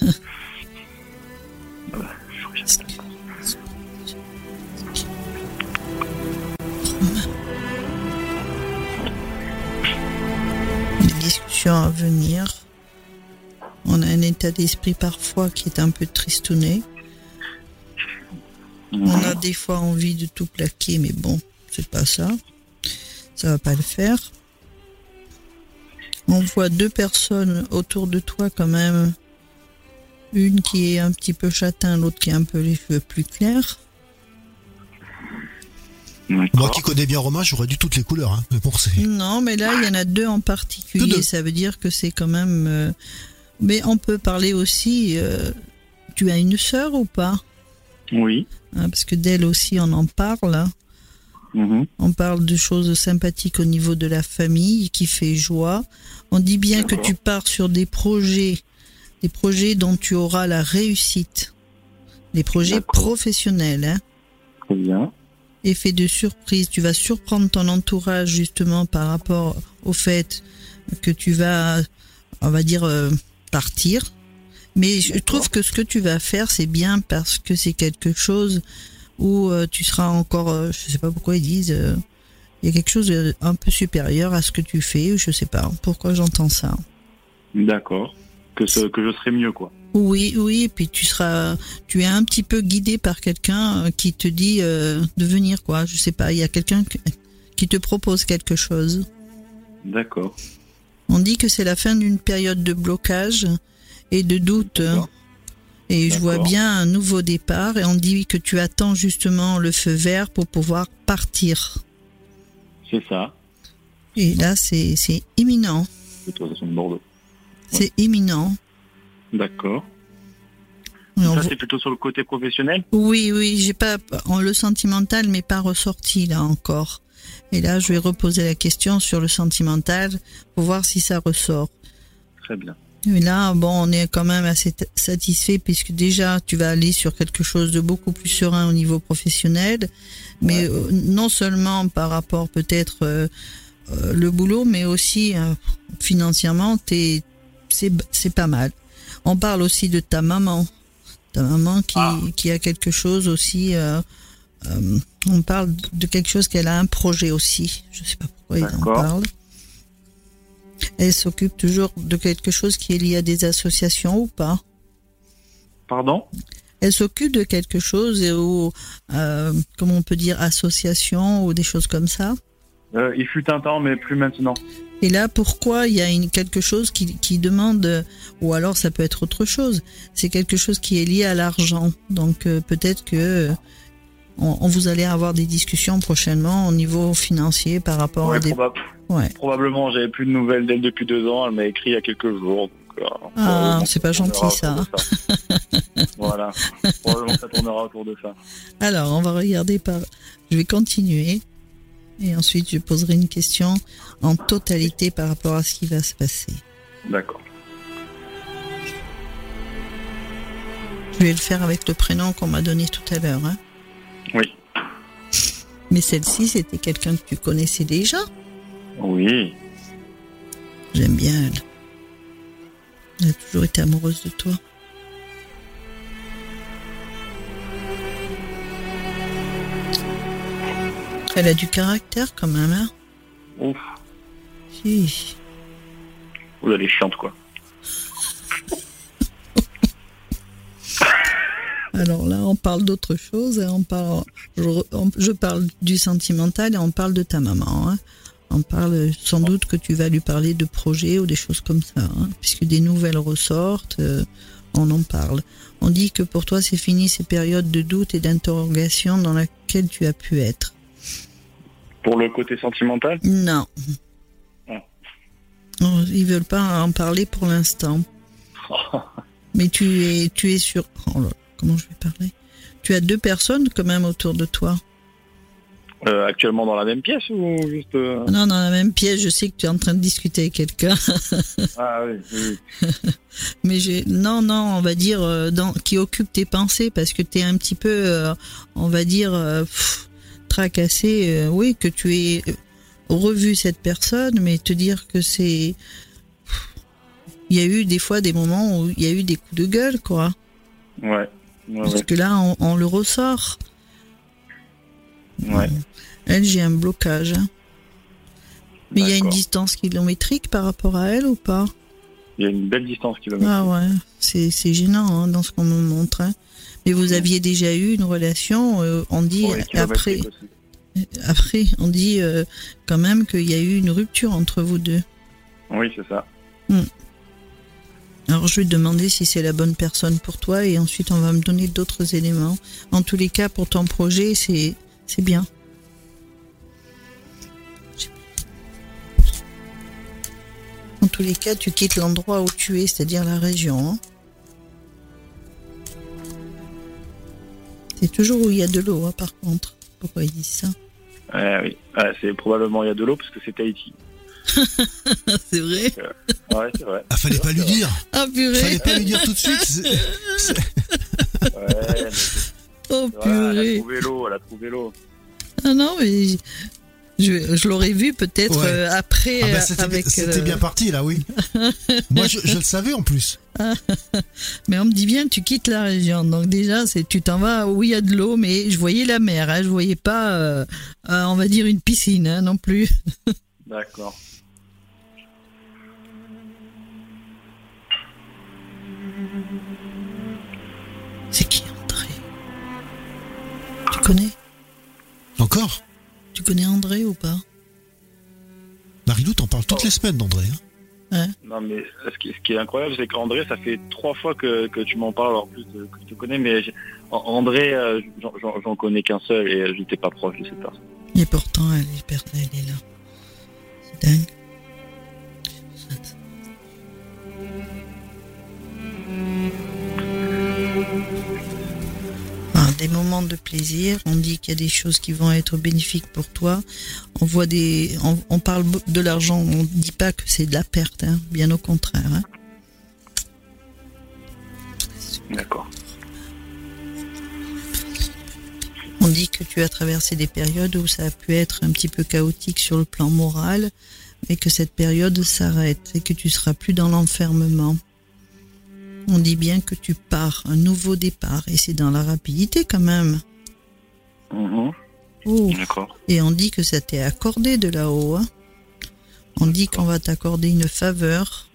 Des discussions à venir. On a un état d'esprit parfois qui est un peu tristouné. On a des fois envie de tout plaquer, mais bon, c'est pas ça. Ça va pas le faire. On voit deux personnes autour de toi quand même. Une qui est un petit peu châtain, l'autre qui a un peu les cheveux plus clairs. Moi qui connais bien Romain, j'aurais dû toutes les couleurs. Hein. Mais bon, c'est... Non, mais là, il y en a deux en particulier. Deux. Ça veut dire que c'est quand même. euh, Mais on peut parler aussi. euh, Tu as une sœur ou pas? Oui. Hein, Parce que d'elle aussi, on en parle. Mhm. On parle de choses sympathiques au niveau de la famille qui fait joie. On dit bien que tu pars sur des projets, des projets dont tu auras la réussite. Des projets professionnels. Hein. Très bien. Effet de surprise, tu vas surprendre ton entourage justement par rapport au fait que tu vas, on va dire, euh, partir. Mais je trouve que ce que tu vas faire, c'est bien parce que c'est quelque chose où euh, tu seras encore, euh, je sais pas pourquoi ils disent, euh, il y a quelque chose de un peu supérieur à ce que tu fais, ou je sais pas pourquoi j'entends ça. D'accord. Que, ce, que je serai mieux, quoi. Oui, oui, et puis tu seras, tu es un petit peu guidé par quelqu'un qui te dit euh, de venir, quoi. Je sais pas, il y a quelqu'un que- qui te propose quelque chose. D'accord. On dit que c'est la fin d'une période de blocage et de doute. Et je vois bien un nouveau départ et on dit que tu attends justement le feu vert pour pouvoir partir. C'est ça. Et là, c'est c'est imminent. C'est imminent. D'accord. Ça, c'est plutôt sur le côté professionnel Oui, oui, j'ai pas en le sentimental, mais pas ressorti là encore. Et là, je vais reposer la question sur le sentimental pour voir si ça ressort. Très bien. Et là, bon, on est quand même assez satisfait puisque déjà, tu vas aller sur quelque chose de beaucoup plus serein au niveau professionnel, mais euh, non seulement par rapport peut-être euh, euh, le boulot, mais aussi euh, financièrement, t'es, c'est, c'est pas mal. On parle aussi de ta maman, ta maman qui, Ah. qui a quelque chose aussi. euh, euh, on parle de quelque chose qu'elle a un projet aussi. Je sais pas pourquoi ils en D'accord. Elle s'occupe toujours de quelque chose qui est lié à des associations ou pas Pardon Elle s'occupe de quelque chose ou, euh, comment on peut dire, association ou des choses comme ça euh, Il fut un temps, mais plus maintenant. Et là, pourquoi il y a une, quelque chose qui, qui demande, ou alors ça peut être autre chose, c'est quelque chose qui est lié à l'argent. Donc euh, peut-être que euh, on, on vous allez avoir des discussions prochainement au niveau financier par rapport Ouais, à des... probab- Ouais. Probablement, j'avais plus de nouvelles d'elle depuis deux ans. Elle m'a écrit il y a quelques jours. Donc, euh, Ah, c'est pas gentil, ça. ça. voilà. Probablement ça tournera autour de ça. Alors, on va regarder par... Je vais continuer. Et ensuite, je poserai une question en totalité par rapport à ce qui va se passer. D'accord. Je vais le faire avec le prénom qu'on m'a donné tout à l'heure. Hein. Oui. Mais celle-ci, c'était quelqu'un que tu connaissais déjà. Oui. J'aime bien elle. Elle a toujours été amoureuse de toi. Elle a du caractère quand même, hein Ouf. Si. Vous allez chiante, quoi. Alors là, on parle d'autre chose. hein, On parle, je, re- on- je parle du sentimental et on parle de ta maman. hein. On parle sans doute que tu vas lui parler de projets ou des choses comme ça, hein, puisque des nouvelles ressortent. euh, on en parle. On dit que pour toi, c'est fini ces périodes de doute et d'interrogation dans laquelle tu as pu être. Pour le côté sentimental? Non. Oh, Ils veulent pas en parler pour l'instant. Mais tu es, tu es sur. Oh là, comment je vais parler Tu as deux personnes quand même autour de toi. Euh, Actuellement dans la même pièce ou juste... euh, Non, dans la même pièce, je sais que tu es en train de discuter avec quelqu'un. Ah oui, oui. Mais j'ai non, non, on va dire euh, dans, qui occupe tes pensées parce que tu es un petit peu, euh, on va dire, pff, tracassé. oui, que tu aies euh, revu cette personne, mais te dire que c'est. Il y a eu des fois des moments où il y a eu des coups de gueule, quoi. Ouais. Ouais, Parce ouais. que là, on, on le ressort. ouais. Elle, j'ai un blocage. hein. Mais il y a une distance kilométrique par rapport à elle ou pas? Il y a une belle distance kilomètre. Ah ouais, c'est c'est gênant hein, dans ce qu'on me montre. hein. Et vous aviez déjà eu une relation, euh, on dit après, aussi. après, on dit euh, quand même qu'il y a eu une rupture entre vous deux. Oui, c'est ça. Alors je vais demander si c'est la bonne personne pour toi et ensuite on va me donner d'autres éléments. En tous les cas, pour ton projet, c'est bien. En tous les cas, tu quittes l'endroit où tu es, c'est-à-dire la région. hein. C'est toujours où il y a de l'eau, hein, par contre. Pourquoi ils disent ça? Ouais, oui. Ouais, c'est probablement il y a de l'eau parce que c'est Tahiti. C'est vrai Ouais, c'est vrai. Ah, fallait pas lui dire. Ah purée Fallait pas lui dire tout de suite. c'est- c'est- Ouais, mais Oh voilà, elle a purée trouvé l'eau, elle a trouvé l'eau. Ah non, mais je, je l'aurais vu peut-être Ouais. euh, après Ah bah, euh, c'était avec. c'était euh, bien parti là, oui. Moi, je, je le savais en plus. Mais on me dit bien, tu quittes la région. Donc déjà, c'est tu t'en vas où il y a de l'eau, mais je voyais la mer. Hein, je voyais pas, euh, euh, on va dire une piscine hein, non plus. D'accord. C'est qui André? Tu connais? Encore Tu connais André ou pas? Marilou, t'en parles toutes les semaines d'André. hein. Non, mais ce qui, ce qui est incroyable, c'est qu'André, ça fait trois fois que, que tu m'en parles, en plus de- que je te connais, mais André, euh, j'en- connais qu'un seul et euh, j'étais pas proche de cette personne. Et pourtant, elle est, elle est là. C'est dingue. Des moments de plaisir, on dit qu'il y a des choses qui vont être bénéfiques pour toi. On voit des, on, on parle de l'argent, on dit pas que c'est de la perte, hein, bien au contraire. hein. D'accord. On dit que tu as traversé des périodes où ça a pu être un petit peu chaotique sur le plan moral, mais que cette période s'arrête et que tu seras plus dans l'enfermement. On dit bien que tu pars, un nouveau départ, et c'est dans la rapidité quand même. Oh. D'accord. Et on dit que ça t'est accordé de là-haut. hein. On dit qu'on va t'accorder une faveur,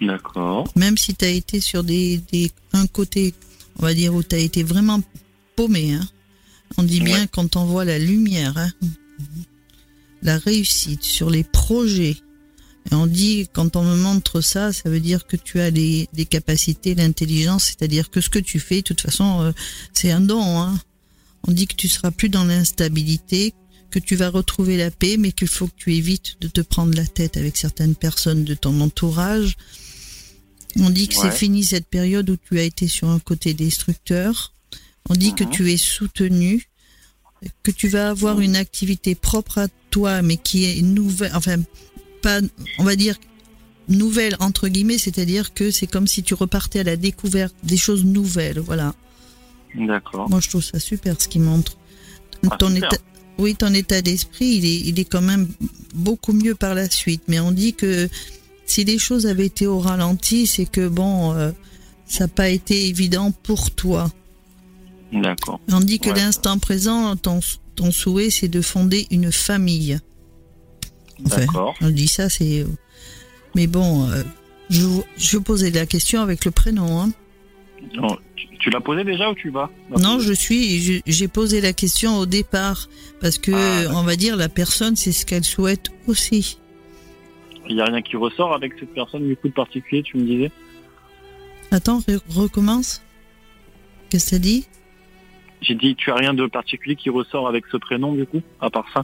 D'accord. même si tu as été sur des, des, un côté, on va dire, où tu as été vraiment paumé. Hein. On dit bien quand on voit la lumière, hein, la réussite sur les projets. Et on dit, quand on me montre ça, ça veut dire que tu as les, les capacités, l'intelligence, c'est-à-dire que ce que tu fais, de toute façon, euh, c'est un don. Hein. On dit que tu seras plus dans l'instabilité, que tu vas retrouver la paix, mais qu'il faut que tu évites de te prendre la tête avec certaines personnes de ton entourage. On dit que Ouais. c'est fini cette période où tu as été sur un côté destructeur. On dit que Mhm. tu es soutenu, que tu vas avoir une activité propre à toi, mais qui est nouvelle, enfin, pas, on va dire, nouvelle entre guillemets, c'est-à-dire que c'est comme si tu repartais à la découverte des choses nouvelles, voilà. D'accord. Moi, je trouve ça super ce qu'il montre. Ah, ton super. état, oui, ton état d'esprit, il est, il est quand même beaucoup mieux par la suite. Mais on dit que si les choses avaient été au ralenti, c'est que bon, euh, ça n'a pas été évident pour toi. D'accord. On dit que Ouais. l'instant présent, ton, ton souhait, c'est de fonder une famille. Enfin, D'accord. on dit ça, c'est. Mais bon, euh, je, je posais la question avec le prénom. Hein. Non, tu, tu l'as posé déjà ou tu vas? Non, je suis. J'ai posé la question au départ parce que Ah, on va dire la personne, c'est ce qu'elle souhaite aussi. Il n'y a rien qui ressort avec cette personne du coup de particulier, tu me disais? Attends, re- recommence. Qu'est-ce que t'as dit? J'ai dit, tu as rien de particulier qui ressort avec ce prénom du coup, à part ça?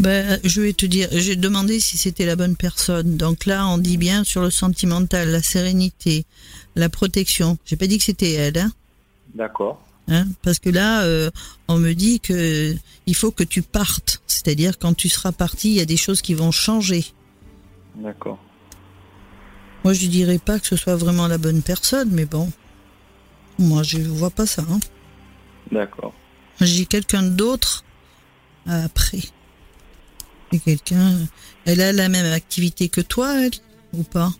Ben, je vais te dire. J'ai demandé si c'était la bonne personne. Donc là, on dit bien sur le sentimental, la sérénité, la protection. J'ai pas dit que c'était elle, hein. D'accord. Hein, parce que là, euh, on me dit que il faut que tu partes. C'est-à-dire quand tu seras parti, il y a des choses qui vont changer. D'accord. Moi, je dirais pas que ce soit vraiment la bonne personne, mais bon, moi, je vois pas ça. Hein. D'accord. J'ai quelqu'un d'autre après. Et quelqu'un, elle a la même activité que toi, elle, ou pas?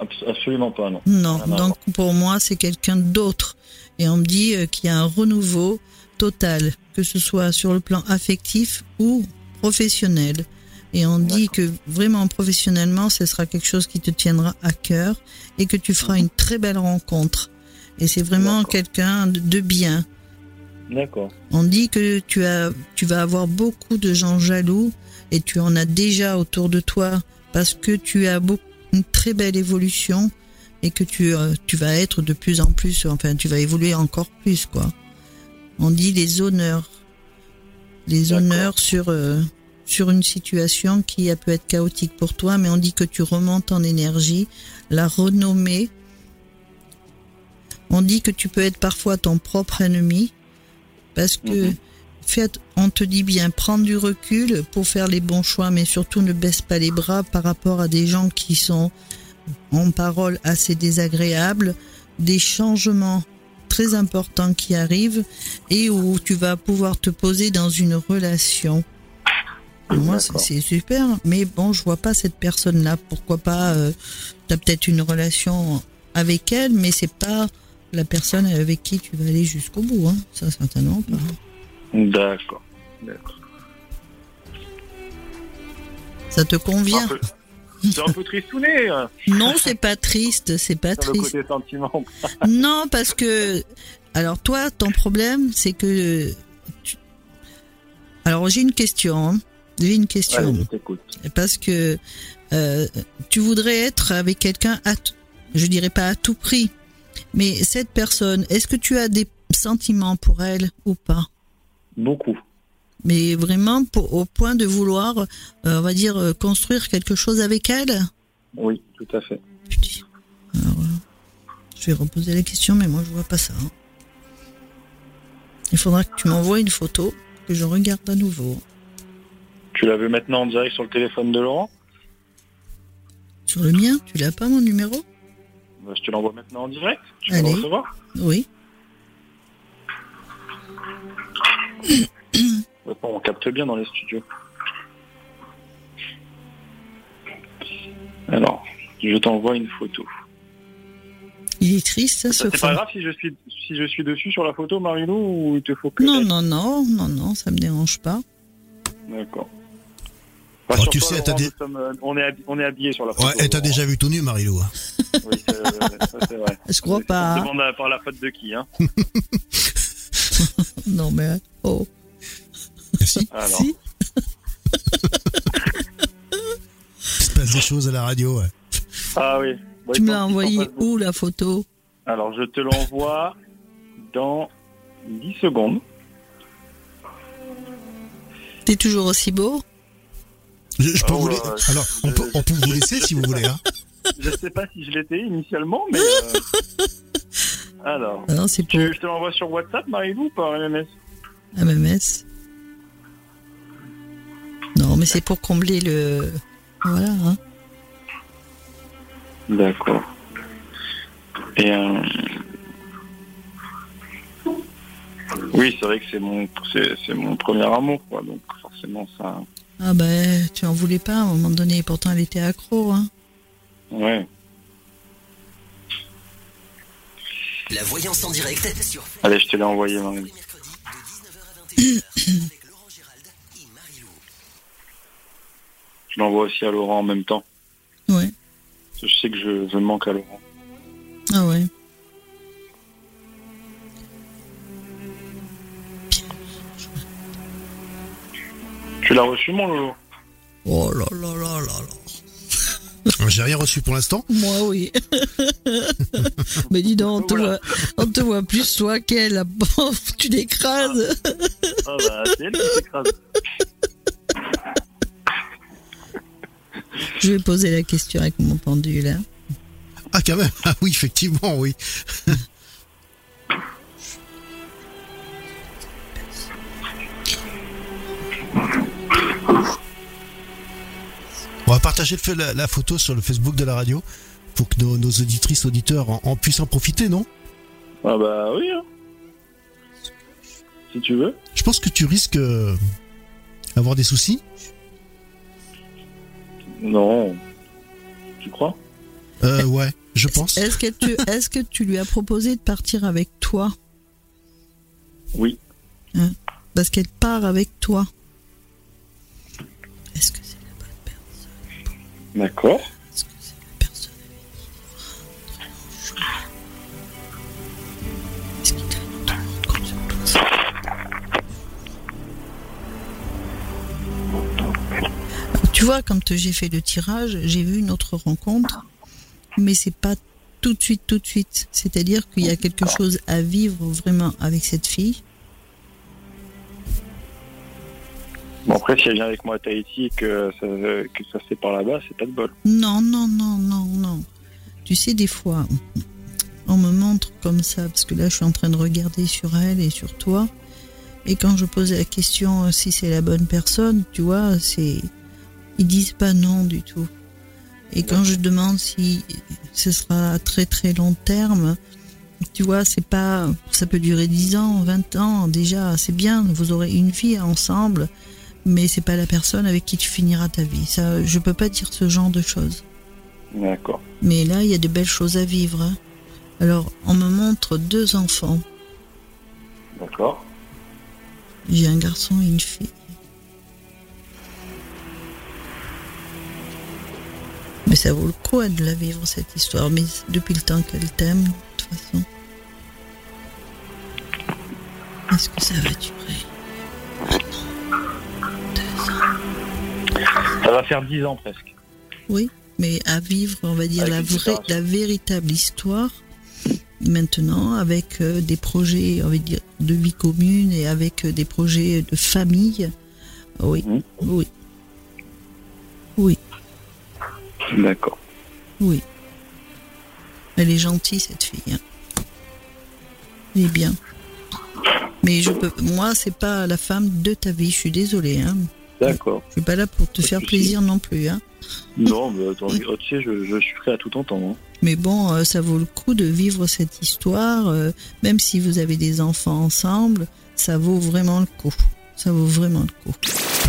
Abs- absolument pas, non. Non. Donc pour moi, c'est quelqu'un d'autre. Et on me dit euh, qu'il y a un renouveau total, que ce soit sur le plan affectif ou professionnel. Et on dit que vraiment professionnellement, ce sera quelque chose qui te tiendra à cœur et que tu feras une très belle rencontre. Et c'est vraiment quelqu'un de bien. D'accord. On dit que tu as, tu vas avoir beaucoup de gens jaloux et tu en as déjà autour de toi parce que tu as beaucoup, une très belle évolution et que tu, euh, tu vas être de plus en plus, enfin, tu vas évoluer encore plus, quoi. On dit les honneurs, les honneurs sur, euh, sur une situation qui a peut être chaotique pour toi, mais on dit que tu remontes en énergie, la renommée. On dit que tu peux être parfois ton propre ennemi parce que Mhm. faites, on te dit bien prendre du recul pour faire les bons choix, mais surtout ne baisse pas les bras par rapport à des gens qui sont en parole assez désagréables, des changements très importants qui arrivent et où tu vas pouvoir te poser dans une relation. Moi, c'est super, mais bon, je vois pas cette personne-là. Pourquoi pas euh, T'as peut-être une relation avec elle, mais c'est pas la personne avec qui tu vas aller jusqu'au bout. Hein. Ça, certainement pas. D'accord. D'accord. Ça te convient? C'est un peu tristouné hein, Non, c'est pas triste, c'est pas sur le triste. côté sentiment. Non, parce que alors toi, ton problème, c'est que tu- alors j'ai une question. hein. J'ai une question Ouais, je t'écoute. parce que euh, tu voudrais être avec quelqu'un à, t- je dirais pas à tout prix, mais cette personne, est-ce que tu as des sentiments pour elle ou pas? Beaucoup. Mais vraiment pour, au point de vouloir, euh, on va dire, euh, construire quelque chose avec elle? Oui, tout à fait. Putain. Alors, euh, je vais reposer la question, mais moi je vois pas ça. hein. Il faudra que tu m'envoies une photo que je regarde à nouveau. Tu la veux maintenant en direct sur le téléphone de Laurent? Sur le mien, tu l'as pas mon numéro? Bah, Je te l'envoie maintenant en direct. Tu peux Allez. le recevoir Oui. Maintenant, on capte bien dans les studios. Alors, je t'envoie une photo. Il est triste, ça, ce C'est pas grave si je suis si je suis dessus sur la photo, Marilou, ou il te faut que Non, non, non, non, non, ça me dérange pas. D'accord. Alors, tu Rassure-toi, sais, t'as Laurent, des- nous sommes, euh, on est on est habillé sur la photo. Ouais, et t'as déjà vu tout nu, Marilou. hein. Oui, c'est- ça, c'est vrai. Je crois pas. se hein. demande par la faute de qui, hein Non, mais oh, Merci. Alors, si. Il se passe des choses à la radio. ouais. ah oui. Bon, Tu me l'as envoyé où la photo? Alors, je te l'envoie dans 10 secondes. T'es toujours aussi beau? Je, je peux Oh vous la-. Alors, on peut, on peut vous laisser si vous voulez. Hein. Je sais pas si je l'étais initialement, mais... euh, Alors, Ah Non, c'est pour je te l'envoie sur WhatsApp, Marilou, ou par MMS MMS. Non, mais c'est pour combler le. Voilà. Hein. D'accord. Et euh, oui, c'est vrai que c'est mon c'est, c'est mon premier amour, quoi. Donc forcément ça. Ah ben, tu en voulais pas à un moment donné. Pourtant, elle était accro. Hein. Ouais. La voyance en direct sur Allez, je te l'ai envoyé, Marie. les mercredis de 19h à 21h avec Laurent Gérald et Marie-Lou. Je l'envoie aussi à Laurent en même temps. Ouais. Je sais que je, je manque à Laurent. Ah ouais. Tu l'as reçu, mon Lolo Oh là là là là là. J'ai rien reçu pour l'instant. Moi, oui. mais dis donc, on te, Voilà. voit, on te voit plus toi qu'elle. la pauvre, tu l'écrases. Ah bah, c'est elle qui. Je vais poser la question avec mon pendule. hein. Ah, quand même. Ah oui, effectivement, oui. On va partager le fait- la, la photo sur le Facebook de la radio pour que nos, nos auditrices, auditeurs en, en puissent en profiter, non? Ah bah oui. Hein. Si tu veux. Je pense que tu risques euh, avoir des soucis. Non. Tu crois? Euh, ouais, je pense. Est-ce que, tu, est-ce que tu lui as proposé de partir avec toi? Oui. Parce qu'elle part avec toi. Est-ce que D'accord. Est-ce comme ça? Tu vois, quand j'ai fait le tirage, j'ai vu une autre rencontre, mais c'est pas tout de suite, tout de suite. C'est-à-dire qu'il y a quelque chose à vivre vraiment avec cette fille Bon, après, si elle vient avec moi à Tahiti et que ça, que ça se fait par là-bas, c'est pas de bol. Non, non, non, non, non. Tu sais, des fois, on me montre comme ça, parce que là, je suis en train de regarder sur elle et sur toi. Et quand je pose la question si c'est la bonne personne, tu vois, c'est. Ils disent pas non du tout. Et quand je demande si ce sera à très très long terme, tu vois, c'est pas. Ça peut durer 10 ans, 20 ans, déjà, c'est bien, vous aurez une vie ensemble mais c'est pas la personne avec qui tu finiras ta vie. Ça, je peux pas dire ce genre de choses. D'accord. Mais là, il y a de belles choses à vivre. Hein. Alors, on me montre deux enfants. D'accord. J'ai un garçon et une fille. Mais ça vaut le coup de la vivre, cette histoire. Mais depuis le temps qu'elle t'aime, de toute façon. Est-ce que ça va durer? Ça va faire dix ans presque. Oui, mais à vivre, on va dire, la, vraie, la véritable histoire, maintenant, avec euh, des projets, on va dire, de vie commune et avec euh, des projets de famille. Oui, mmh. oui. Oui. D'accord. Oui. Elle est gentille, cette fille. Hein. Elle est bien. Mais je peux, moi, c'est pas la femme de ta vie. Je suis désolée. Hein. D'accord. Je suis pas là pour te faire plaisir non plus. Hein. Non, mais attends, tu sais, je, suis prêt à tout entendre. Hein. Mais bon, euh, ça vaut le coup de vivre cette histoire, euh, même si vous avez des enfants ensemble, ça vaut vraiment le coup. Ça vaut vraiment le coup.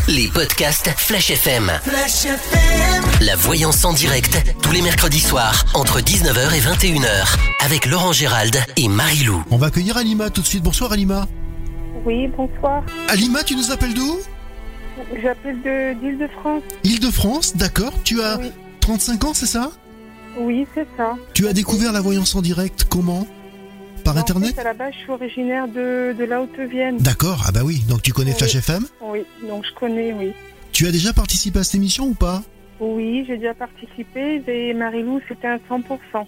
Les podcasts Flash FM. Flash FM. La voyance en direct, tous les mercredis soirs, entre 19h et 21h, avec Laurent Gérald et Marie-Lou. On va accueillir Alima tout de suite. Bonsoir Alima. Oui, bonsoir. Alima, tu nous appelles d'où? J'appelle d'Île-de-France. Île-de-France, d'accord. Tu as 35 ans, c'est ça? Oui, c'est ça. Tu as découvert la voyance en direct comment? Par internet? À la base, je suis originaire de, de la Haute-Vienne. D'accord, ah bah oui, donc tu connais Flash FM Oui, donc je connais, oui. Tu as déjà participé à cette émission ou pas? Oui, j'ai déjà participé. Et Marilou, c'était à 100%.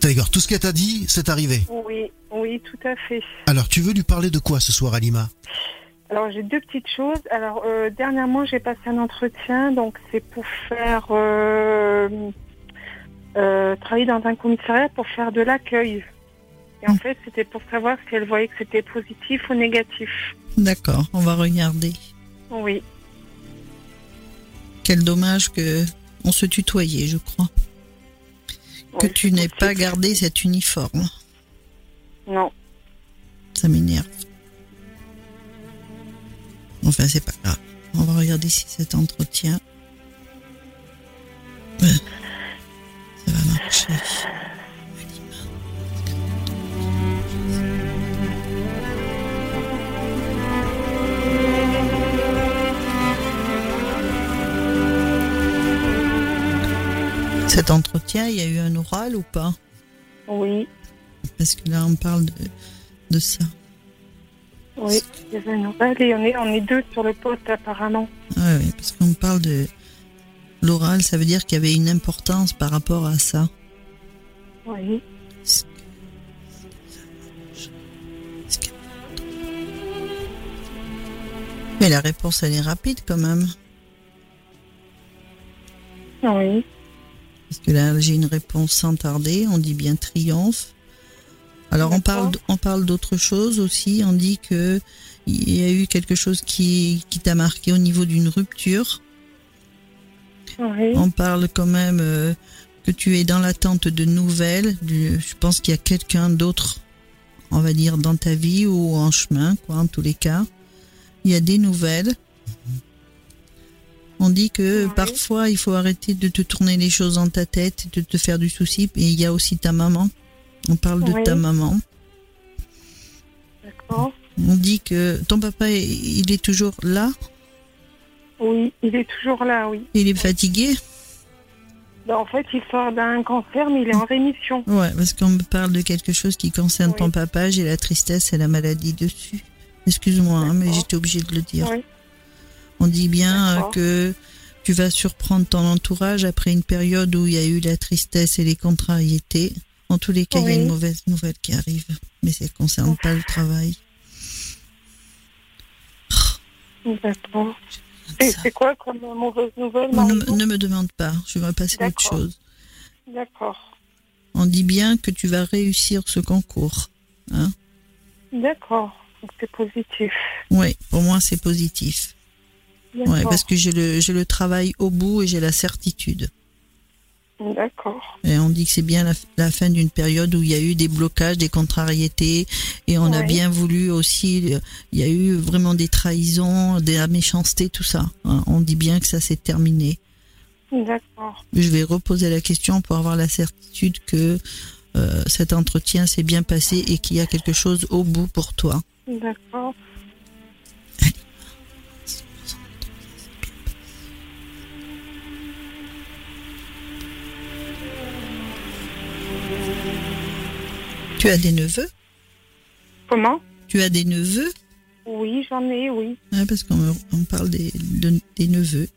D'accord, tout ce qu'elle t'a dit, c'est arrivé? Oui, oui, tout à fait. Alors, tu veux lui parler de quoi ce soir, Alima? Alors j'ai deux petites choses. Alors euh, dernièrement j'ai passé un entretien, donc c'est pour faire euh, euh, travailler dans un commissariat pour faire de l'accueil. Et en hmm. fait c'était pour savoir si elle voyait que c'était positif ou négatif. D'accord, on va regarder. Oui. Quel dommage que on se tutoyait, je crois. Que tu n'aies pas gardé cet uniforme. Non. Ça m'énerve. Enfin, c'est pas grave. On va regarder si cet entretien. Ça va marcher. Cet entretien, il y a eu un oral ou pas? Oui. Parce que là, on parle de, de ça. Oui, il y avait une et on est, on est deux sur le poste apparemment. Ah oui, parce qu'on parle de l'oral, ça veut dire qu'il y avait une importance par rapport à ça. Oui. Mais la réponse, elle est rapide quand même. Oui. Parce que là, j'ai une réponse sans tarder. On dit bien triomphe. Alors on parle on parle d'autre chose aussi. On dit que il y a eu quelque chose qui qui t'a marqué au niveau d'une rupture. Oui. On parle quand même euh, que tu es dans l'attente de nouvelles. je pense qu'il y a quelqu'un d'autre, on va dire, dans ta vie ou en chemin, quoi, en tous les cas. Il y a des nouvelles. On dit que parfois il faut arrêter de te tourner les choses dans ta tête, de te faire du souci. Et il y a aussi ta maman on parle de ta maman. D'accord. On dit que ton papa, il est toujours là? Oui, il est toujours là, oui. Il est fatigué? Ben, En fait, il sort d'un cancer, mais il est en rémission. Ouais, parce qu'on me parle de quelque chose qui concerne ton papa. J'ai la tristesse et la maladie dessus. Excuse-moi, hein, mais j'étais obligée de le dire. On dit bien que Tu vas surprendre ton entourage après une période où il y a eu la tristesse et les contrariétés. En tous les cas, il y a une mauvaise nouvelle qui arrive, mais ça ne concerne pas le travail. D'accord. Et Ça. c'est quoi comme mauvaise nouvelle, Ne, me- ne me demande pas, je vais passer à autre chose. D'accord. On dit bien que tu vas réussir ce concours. Hein D'accord. C'est positif. oui, pour moi c'est positif. Ouais, parce que j'ai le, j'ai le travail au bout et j'ai la certitude. D'accord. Et on dit que c'est bien la, la fin d'une période où il y a eu des blocages, des contrariétés, et on a bien voulu aussi, euh, il y a eu vraiment des trahisons, de la méchanceté, tout ça. Hein, On dit bien que ça s'est terminé. D'accord. Je vais reposer la question pour avoir la certitude que euh, cet entretien s'est bien passé et qu'il y a quelque chose au bout pour toi. D'accord. Tu as des neveux? Comment? Tu as des neveux? Oui, j'en ai, oui. Ouais, Parce qu'on on parle des, de- des neveux.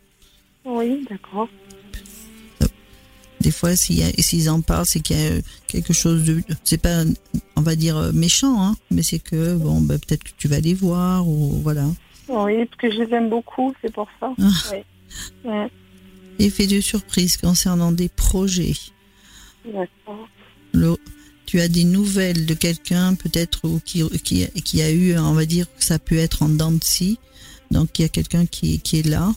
Oui, d'accord. Des fois, s'ils en parlent, c'est qu'il y a euh, quelque chose de. C'est pas, on va dire, euh, méchant, hein, mais c'est que, bon, bah, peut-être que tu vas les voir, ou voilà. Oui, parce que je les aime beaucoup, c'est pour ça. Ah. Ouais, Effet de surprise concernant des projets. D'accord. Le- tu as des nouvelles de quelqu'un, peut-être, ou qui, qui, qui a eu, on va dire, que ça peut être en dents de scie. Donc, il y a quelqu'un qui, qui est là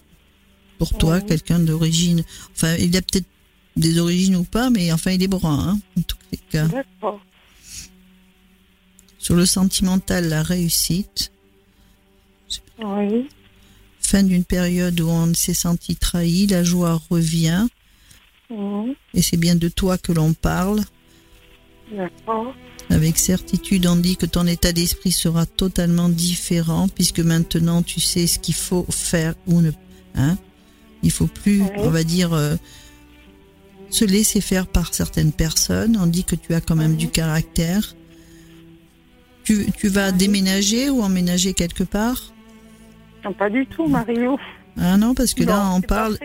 pour toi, quelqu'un d'origine. Enfin, il a peut-être des origines ou pas, mais enfin, il est brun, hein, en tous les cas. D'accord. Sur le sentimental, la réussite. Oui. Fin d'une période où on s'est senti trahi, la joie revient. Mhm. Et c'est bien de toi que l'on parle. Avec certitude, on dit que ton état d'esprit sera totalement différent puisque maintenant tu sais ce qu'il faut faire ou ne. Hein Il faut plus, Oui. on va dire, euh, se laisser faire par certaines personnes. On dit que tu as quand même Oui. du caractère. Tu, tu vas Oui. déménager ou emménager quelque part? Non, pas du tout, Mario. Ah non, parce que là on parle,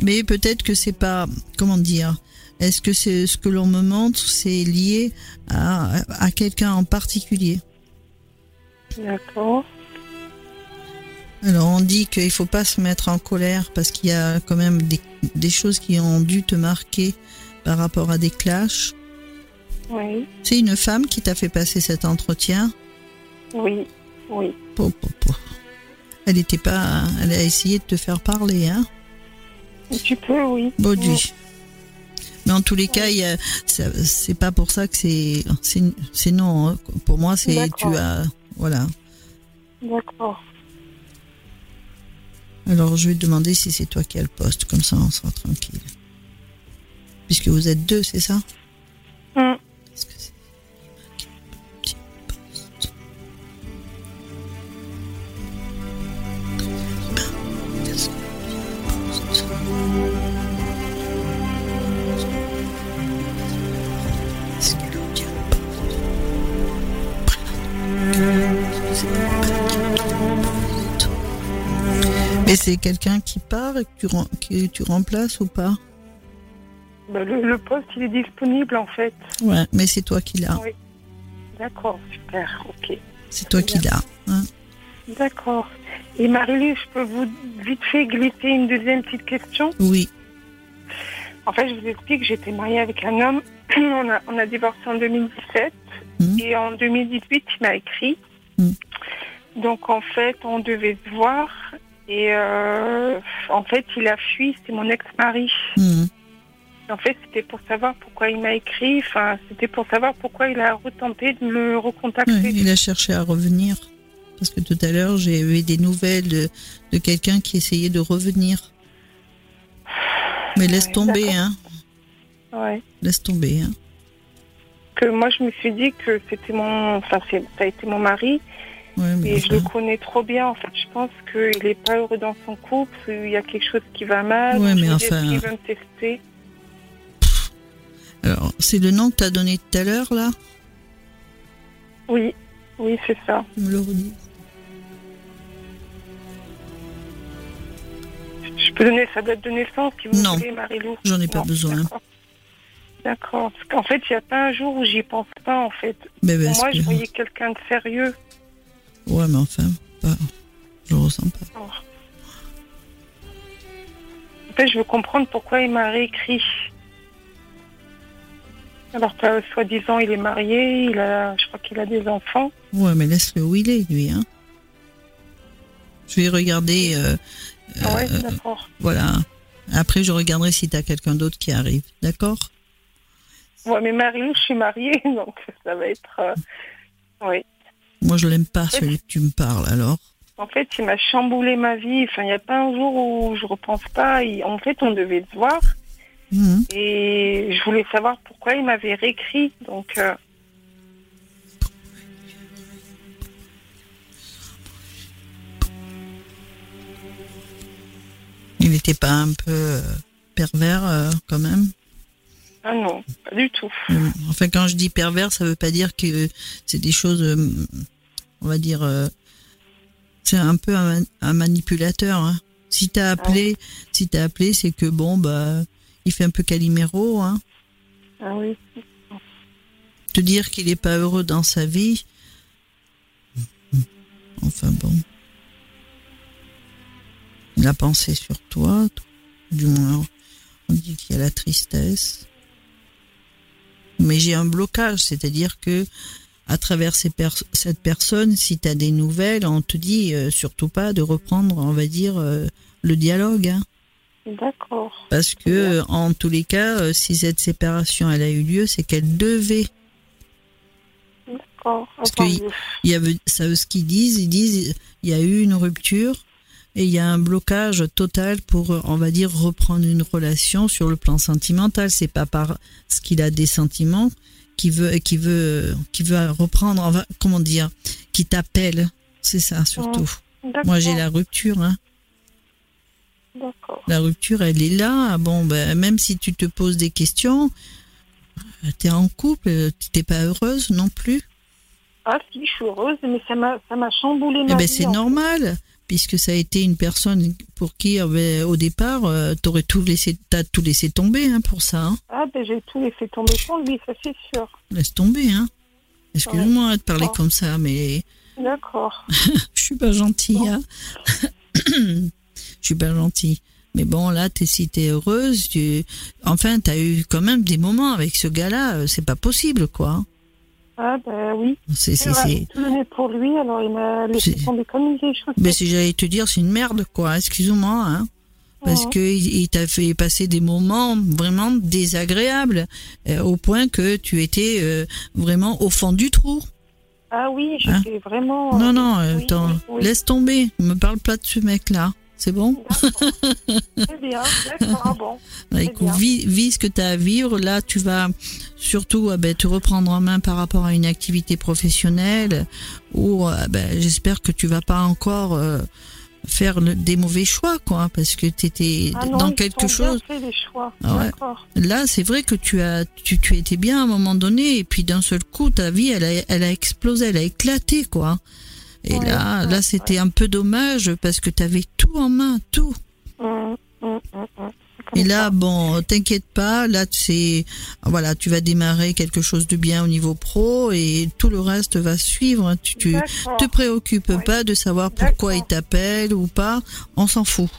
mais peut-être que c'est pas, comment dire, est-ce que c'est ce que l'on me montre, c'est lié à, à quelqu'un en particulier D'accord. Alors on dit qu'il faut pas se mettre en colère parce qu'il y a quand même des, des choses qui ont dû te marquer par rapport à des clashs. Oui. C'est une femme qui t'a fait passer cet entretien. Oui. Oui. Po, po, po. Elle était pas, elle a essayé de te faire parler, hein. Tu peux, oui. Bauduit. Mais en tous les cas, ça- c'est pas pour ça que c'est, c'est, non. hein. Pour moi, c'est tu as, voilà. D'accord. Alors je vais te demander si c'est toi qui as le poste, comme ça on sera tranquille. Puisque vous êtes deux, c'est ça? Hum. Mais c'est quelqu'un qui part et que tu, rem- que tu remplaces ou pas? Ben, le, le poste, il est disponible, en fait. Ouais, mais c'est toi qui l'as. Oui. D'accord, super. Ok. C'est toi qui l'as. hein. D'accord. Et Marie-Lou, je peux vous vite fait glisser une deuxième petite question? Oui. En fait, je vous explique, j'étais mariée avec un homme. On a, on a divorcé en 2017. Mhm. Et en 2018, il m'a écrit. Mhm. Donc, en fait, on devait se voir. Et euh, en fait, il a fui. C'est mon ex-mari. Mhm. En fait, c'était pour savoir pourquoi il m'a écrit. Enfin, c'était pour savoir pourquoi il a retenté de me recontacter. Ouais, il a cherché à revenir. Parce que tout à l'heure, j'ai eu des nouvelles de, de quelqu'un qui essayait de revenir. Mais laisse Ouais, tomber, hein. Ouais. Laisse tomber, hein. Que moi, je me suis dit que c'était mon. Enfin, ça a été mon mari. Ouais, mais Et je le connais trop bien. En fait, je pense qu'il n'est pas heureux dans son couple. Il y a quelque chose qui va mal. Ouais, mais enfin- qu'il veut me tester. Alors, c'est le nom que tu as donné tout à l'heure, là? Oui, oui, c'est ça. Tu me le redis Je peux donner sa date de naissance si vous Non. voulez, Marilou J'en ai pas Non, besoin. D'accord. Parce qu'en fait, il n'y a pas un jour où j'y pense pas, en fait. Ben, Pour moi, je voyais quelqu'un de sérieux. Ouais, mais enfin, pas... je le ressens pas. En fait, je veux comprendre pourquoi il m'a réécrit. Alors que, soi-disant, il est marié, il a, je crois qu'il a des enfants. Ouais, mais laisse-le où il est, lui. Hein. Je vais regarder. euh, Ah ouais, euh, d'accord. voilà. Après, je regarderai si t'as quelqu'un d'autre qui arrive. D'accord? Ouais, mais Marilou, je suis mariée, donc ça va être. euh, Oui. Moi, je l'aime pas, celui que tu me parles, alors. En fait, il m'a chamboulé ma vie. Enfin, il n'y a pas un jour où je repense pas. Il- En fait, on devait se voir. Mhm. Et je voulais savoir pourquoi il m'avait réécrit. Donc, euh, Il n'était pas un peu euh, pervers, euh, quand même? Ah non, pas du tout. Enfin, quand je dis pervers, ça veut pas dire que c'est des choses, euh, on va dire, euh, c'est un peu un, un manipulateur. Hein. Si t'as appelé, si t'as appelé, c'est que bon, bah, il fait un peu Calimero. Hein. Ah oui. Te dire qu'il est pas heureux dans sa vie. Enfin bon. Il a pensé sur toi, du moins, on dit qu'il y a la tristesse. Mais j'ai un blocage, c'est-à-dire que à travers ces cette personne, si tu as des nouvelles, on te dit euh, surtout pas de reprendre, on va dire, euh, le dialogue. hein. D'accord. Parce que, euh, en tous les cas, euh, si cette séparation elle a eu lieu, c'est qu'elle devait. D'accord. Parce que y ça, ce qu'ils disent, ils disent, il y a eu une rupture et il y a un blocage total pour, euh, on va dire, reprendre une relation sur le plan sentimental. C'est pas parce qu'il a des sentiments qui veut, qui veut, qui veut reprendre, comment dire, qui t'appelle. C'est ça surtout. d'accord. Moi, j'ai la rupture. Hein. D'accord. La rupture, elle est là. Bon, ben, même si tu te poses des questions, tu es en couple, euh, t'es pas heureuse non plus. Ah si, je suis heureuse, mais ça m'a, chamboulé ma Eh ben, c'est fait. Puisque ça a été une personne pour qui, euh, ben, au départ, euh, t'aurais tout laissé, t'as tout laissé tomber hein, pour ça. hein. Ah ben j'ai tout laissé tomber pour lui, ça c'est sûr. Laisse tomber, hein. Excuse-moi de parler comme ça, mais D'accord. je suis pas gentille. Hein. je suis pas gentille. Mais bon, là, t'es, si t'es heureuse, tu... enfin, t'as eu quand même des moments avec ce gars-là, euh, c'est pas possible, quoi. Ah ben oui. C'est, c'est, c'est... tout donné pour lui, alors il m'a laissé tomber comme choses. Mais si j'allais te dire, c'est une merde, quoi. Excuse-moi, hein. Parce que il t'a fait passer des moments vraiment désagréables, euh, au point que tu étais euh, vraiment au fond du trou. Ah oui, Hein j'étais vraiment. non, non, euh, oui, attends, oui, oui. laisse tomber. Ne me parle pas de ce mec-là. C'est bon Très bien, d'accord, bon. Bah, écoute, vis, vis ce que tu as à vivre. Là, tu vas surtout ah ben, te reprendre en main par rapport à une activité professionnelle ou ah ben, j'espère que tu vas pas encore euh, faire le- des mauvais choix, quoi, parce que tu étais Ah non, dans quelque sont bien chose. faits, les choix. Ah ouais. Là, c'est vrai que tu as, tu, tu étais bien à un moment donné, et puis d'un seul coup, ta vie, elle a, elle a explosé, elle a éclaté, quoi. Et Ouais, là, ouais, là, c'était un peu dommage parce que tu avais tout en main, tout. Hum, hum, hum. Et là, bon, t'inquiète pas, là, c'est, voilà, tu vas démarrer quelque chose de bien au niveau pro et tout le reste va suivre. hein. Tu, tu te préoccupes pas de savoir pourquoi il t'appelle ou pas, on s'en fout.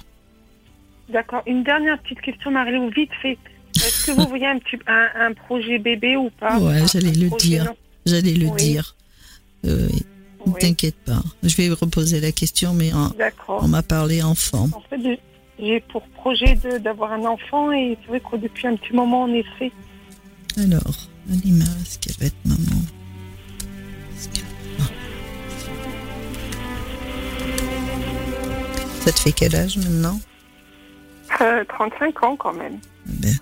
D'accord. Une dernière petite question, Marie-Lou, vite fait. Est-ce que vous voyez un, petit, un, un projet bébé ou pas? Ouais, j'allais le dire. J'allais le Oui. dire. Euh, ne T'inquiète pas. Je vais reposer la question, mais on, m'a parlé enfant. En fait, j'ai- pour projet d'avoir un enfant et c'est vrai que depuis un petit moment, on essaie. Alors, Alima, est-ce qu'elle va être maman? Ah. Ça te fait quel âge maintenant? Euh, 35 ans quand même. Ben.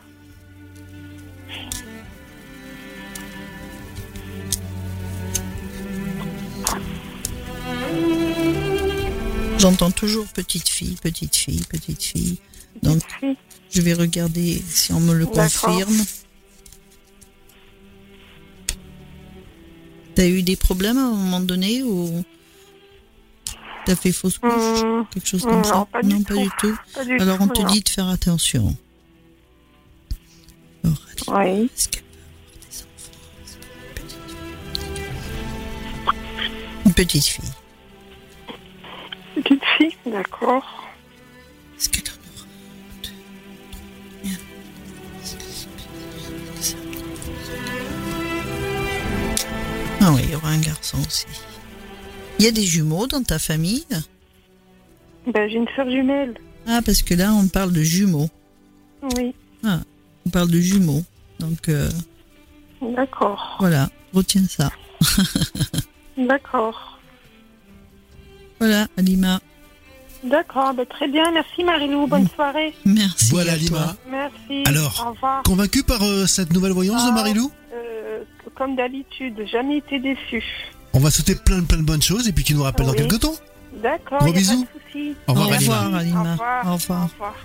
J'entends toujours petite fille, petite fille, petite fille. Donc, je vais regarder si on me le confirme. T'as eu des problèmes à un moment donné ou T'as fait fausse couche Hum, Quelque chose comme ça? Non, pas du Non, tout. pas du tout. Pas du Alors on te non. dit de faire attention. Alors, Oui. Une petite fille. C'est- Ah oui, il y aura un garçon aussi. Il y a des jumeaux dans ta famille Ben, j'ai une sœur jumelle. Ah, parce que là, on parle de jumeaux. Oui, On parle de jumeaux. Donc, euh, d'accord. voilà, retiens ça. D'accord. Voilà, Alima. D'accord, ben, très bien. Merci Marilou. Bonne soirée. Merci. Voilà, Lima. Merci. Alors, Au revoir. Convaincu par euh, cette nouvelle voyance de Ah. Marilou Euh, comme d'habitude, jamais été déçue. On va souhaiter plein plein de bonnes choses et puis tu nous rappelles dans quelques temps. D'accord, Gros bisous. pas de. Au revoir, Au Alima. revoir, Alima. Au revoir. Au revoir. Au revoir.